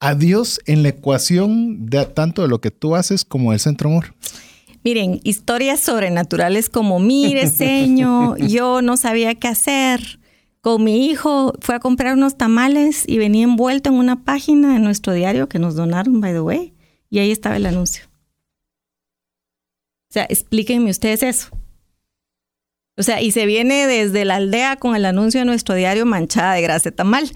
a Dios en la ecuación de tanto de lo que tú haces como el Centro Amor? Miren, historias sobrenaturales como, mire, señor, yo no sabía qué hacer. Mi hijo fue a comprar unos tamales y venía envuelto en una página de nuestro diario que nos donaron, by the way, y ahí estaba el anuncio. O sea, explíquenme ustedes eso. O sea, y se viene desde la aldea con el anuncio de nuestro diario manchada de grasa tamal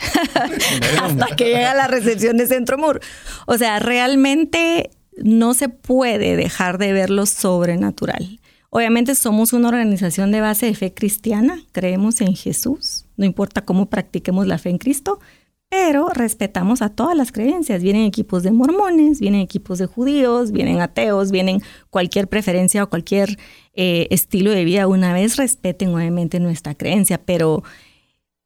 hasta que llega la recepción de Centro Mur. O sea, realmente no se puede dejar de ver lo sobrenatural. Obviamente somos una organización de base de fe cristiana, creemos en Jesús, no importa cómo practiquemos la fe en Cristo, pero respetamos a todas las creencias. Vienen equipos de mormones, vienen equipos de judíos, vienen ateos, vienen cualquier preferencia o cualquier eh, estilo de vida. Una vez respeten obviamente nuestra creencia, pero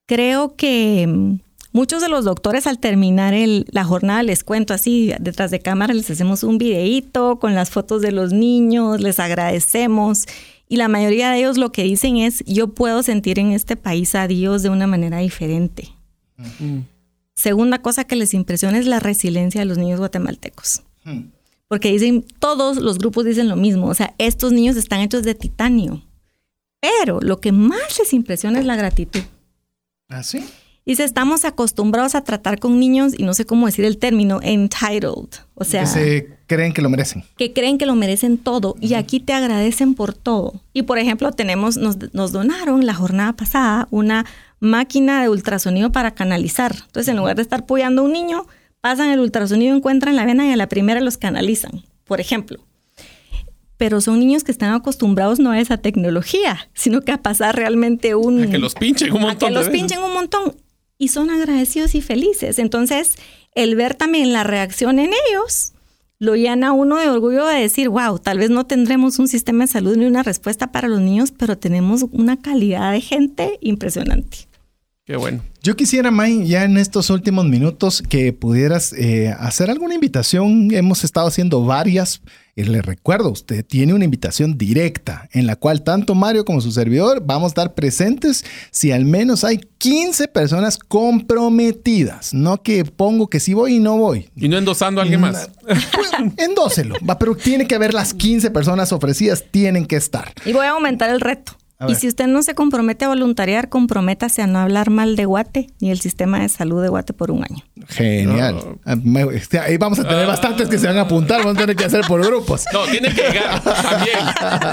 creo que mm, muchos de los doctores al terminar la jornada les cuento así, detrás de cámara les hacemos un videíto con las fotos de los niños, les agradecemos. Y la mayoría de ellos lo que dicen es, yo puedo sentir en este país a Dios de una manera diferente. Segunda cosa que les impresiona es la resiliencia de los niños guatemaltecos. Hmm. Porque dicen, todos los grupos dicen lo mismo, o sea, estos niños están hechos de titanio. Pero lo que más les impresiona es la gratitud. ¿Ah, sí? Dice, estamos acostumbrados a tratar con niños, y no sé cómo decir el término, entitled. O sea... Que se creen que lo merecen. Que creen que lo merecen todo. Y aquí te agradecen por todo. Y por ejemplo, tenemos, nos, nos donaron la jornada pasada una máquina de ultrasonido para canalizar. Entonces, en lugar de estar apoyando a un niño, pasan el ultrasonido, encuentran la vena y a la primera los canalizan, por ejemplo. Pero son niños que están acostumbrados no a esa tecnología, sino que a pasar realmente un... A que los pinchen un montón. A que los pinchen un montón. Y son agradecidos y felices. Entonces, el ver también la reacción en ellos lo llena uno de orgullo de decir, wow, tal vez no tendremos un sistema de salud ni una respuesta para los niños, pero tenemos una calidad de gente impresionante. Qué bueno. Yo quisiera, May, ya en estos últimos minutos que pudieras eh, hacer alguna invitación. Hemos estado haciendo varias. Y le recuerdo, usted tiene una invitación directa en la cual tanto Mario como su servidor vamos a estar presentes si al menos hay 15 personas comprometidas. No que pongo que sí voy y no voy. Y no endosando a alguien más. Pues, endóselo. Pero tiene que haber las 15 personas ofrecidas, tienen que estar. Y voy a aumentar el reto. Y si usted no se compromete a voluntariar, comprométase a no hablar mal de Guate ni el sistema de salud de Guate por un año. Genial. Ah, este, ahí vamos a tener ah. bastantes que se van a apuntar, vamos a tener que hacer por grupos. No, tiene que llegar también.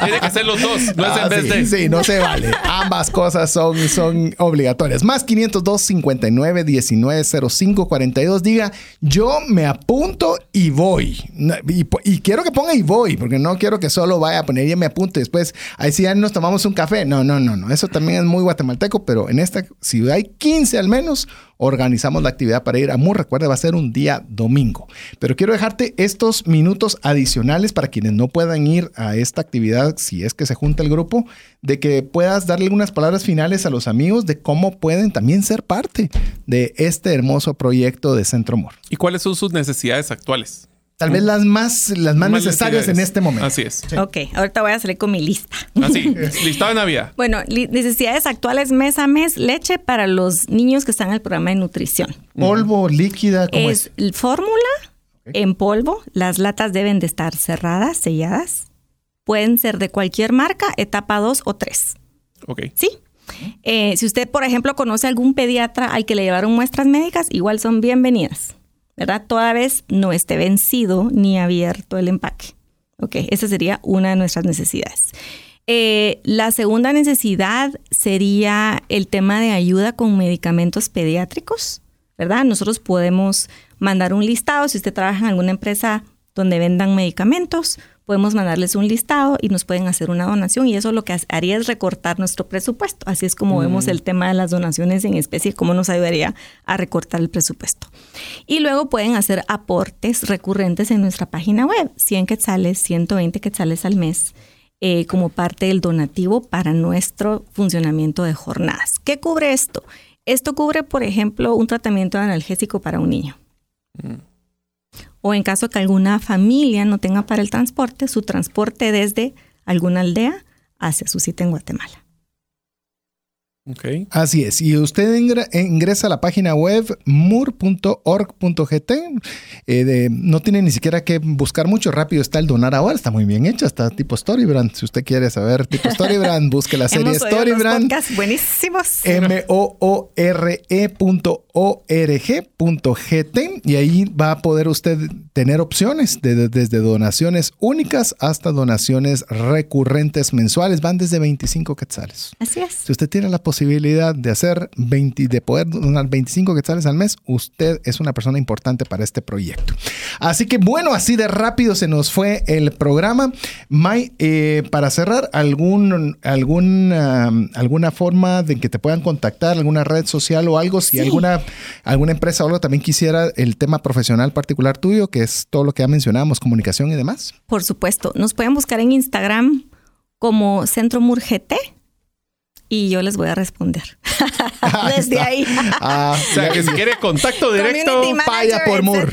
Tiene que ser los dos, no es en ah, vez sí, de. Sí, no se vale. Ambas cosas son, son obligatorias. Más 502 59 19 05 42. Diga, yo me apunto y voy. Y, y, quiero que ponga y voy, porque no quiero que solo vaya a poner y me apunte. Después, ahí sí ya nos tomamos un café no, no, no, no. Eso también es muy guatemalteco, pero en esta, si hay 15 al menos, organizamos la actividad para ir a Mur. Recuerda, va a ser un día domingo. Pero quiero dejarte estos minutos adicionales para quienes no puedan ir a esta actividad, si es que se junta el grupo, de que puedas darle unas palabras finales a los amigos de cómo pueden también ser parte de este hermoso proyecto de Centro Mur. ¿Y cuáles son sus necesidades actuales? Tal vez las más, las más, necesarias en este momento. Así es. Ok, ahorita voy a salir con mi lista. Así, listado de Navidad. Bueno, necesidades actuales mes a mes, leche para los niños que están en el programa de nutrición. Polvo, líquida, ¿cómo es? es? fórmula en polvo. Las latas deben de estar cerradas, selladas. Pueden ser de cualquier marca, etapa 2 o 3. Ok. Sí. Eh, si usted, por ejemplo, conoce algún pediatra al que le llevaron muestras médicas, igual son bienvenidas. ¿Verdad? Toda vez no esté vencido ni abierto el empaque. Ok, esa sería una de nuestras necesidades. Eh, la segunda necesidad sería el tema de ayuda con medicamentos pediátricos, ¿verdad? Nosotros podemos mandar un listado, si usted trabaja en alguna empresa donde vendan medicamentos, podemos mandarles un listado y nos pueden hacer una donación y eso lo que haría es recortar nuestro presupuesto. Así es como vemos el tema de las donaciones en especie, cómo nos ayudaría a recortar el presupuesto. Y luego pueden hacer aportes recurrentes en nuestra página web, 100 quetzales, 120 quetzales al mes. Eh, como parte del donativo para nuestro funcionamiento de jornadas. ¿Qué cubre esto? Esto cubre, por ejemplo, un tratamiento analgésico para un niño. Mm. O en caso que alguna familia no tenga para el transporte, su transporte desde alguna aldea hacia su cita en Guatemala. Así es. Y usted ingresa a la página web mur.org.gt. Eh, no tiene ni siquiera que buscar mucho. Rápido está el donar ahora. Está muy bien hecha. Está tipo Storybrand. Si usted quiere saber tipo Storybrand, busque la serie Storybrand. buenísimos. M-O-O-R-E.org.gt. Y ahí va a poder usted tener opciones desde donaciones únicas hasta donaciones recurrentes mensuales. Van desde 25 quetzales. Así es. Si usted tiene la posibilidad posibilidad de hacer 20, de poder donar 25 quetzales al mes, usted es una persona importante para este proyecto. Así que bueno, así de rápido se nos fue el programa. May, eh, para cerrar, algún, algún, alguna forma de que te puedan contactar, alguna red social o algo, si alguna, alguna empresa o algo también quisiera el tema profesional particular tuyo, que es todo lo que ya mencionamos, comunicación y demás. Por supuesto, nos pueden buscar en Instagram como Centro Murgete y yo les voy a responder. Desde ahí. Ah, o sea, que si quiere contacto directo, vaya por Mur.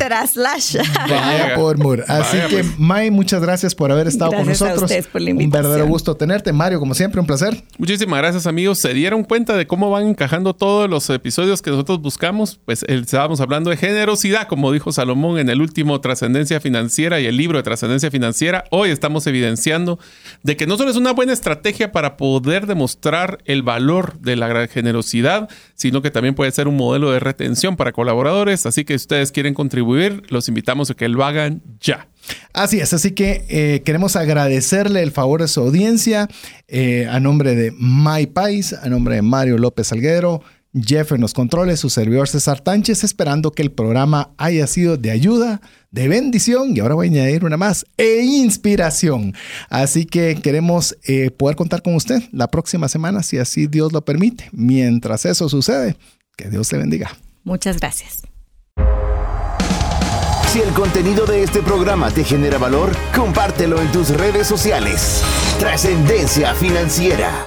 Vaya por Mur. Así que, pues. May, muchas gracias por haber estado con nosotros. por la un verdadero gusto tenerte. Mario, como siempre, un placer. Muchísimas gracias, amigos. ¿Se dieron cuenta de cómo van encajando todos los episodios que nosotros buscamos? Pues estábamos hablando de generosidad, como dijo Salomón en el último Trascendencia Financiera y el libro de Trascendencia Financiera. Hoy estamos evidenciando de que no solo es una buena estrategia para poder demostrar el valor de la generosidad, sino que también puede ser un modelo de retención para colaboradores. Así que si ustedes quieren contribuir, los invitamos a que lo hagan ya. Así es, así que eh, queremos agradecerle el favor de su audiencia eh, a nombre de My Pais, a nombre de Mario López Alguero. Jeff en los controles, su servidor César Tánchez, esperando que el programa haya sido de ayuda, de bendición y ahora voy a añadir una más, e inspiración. Así que queremos eh, poder contar con usted la próxima semana, si así Dios lo permite. Mientras eso sucede, que Dios te bendiga. Muchas gracias. Si el contenido de este programa te genera valor, compártelo en tus redes sociales. Trascendencia financiera.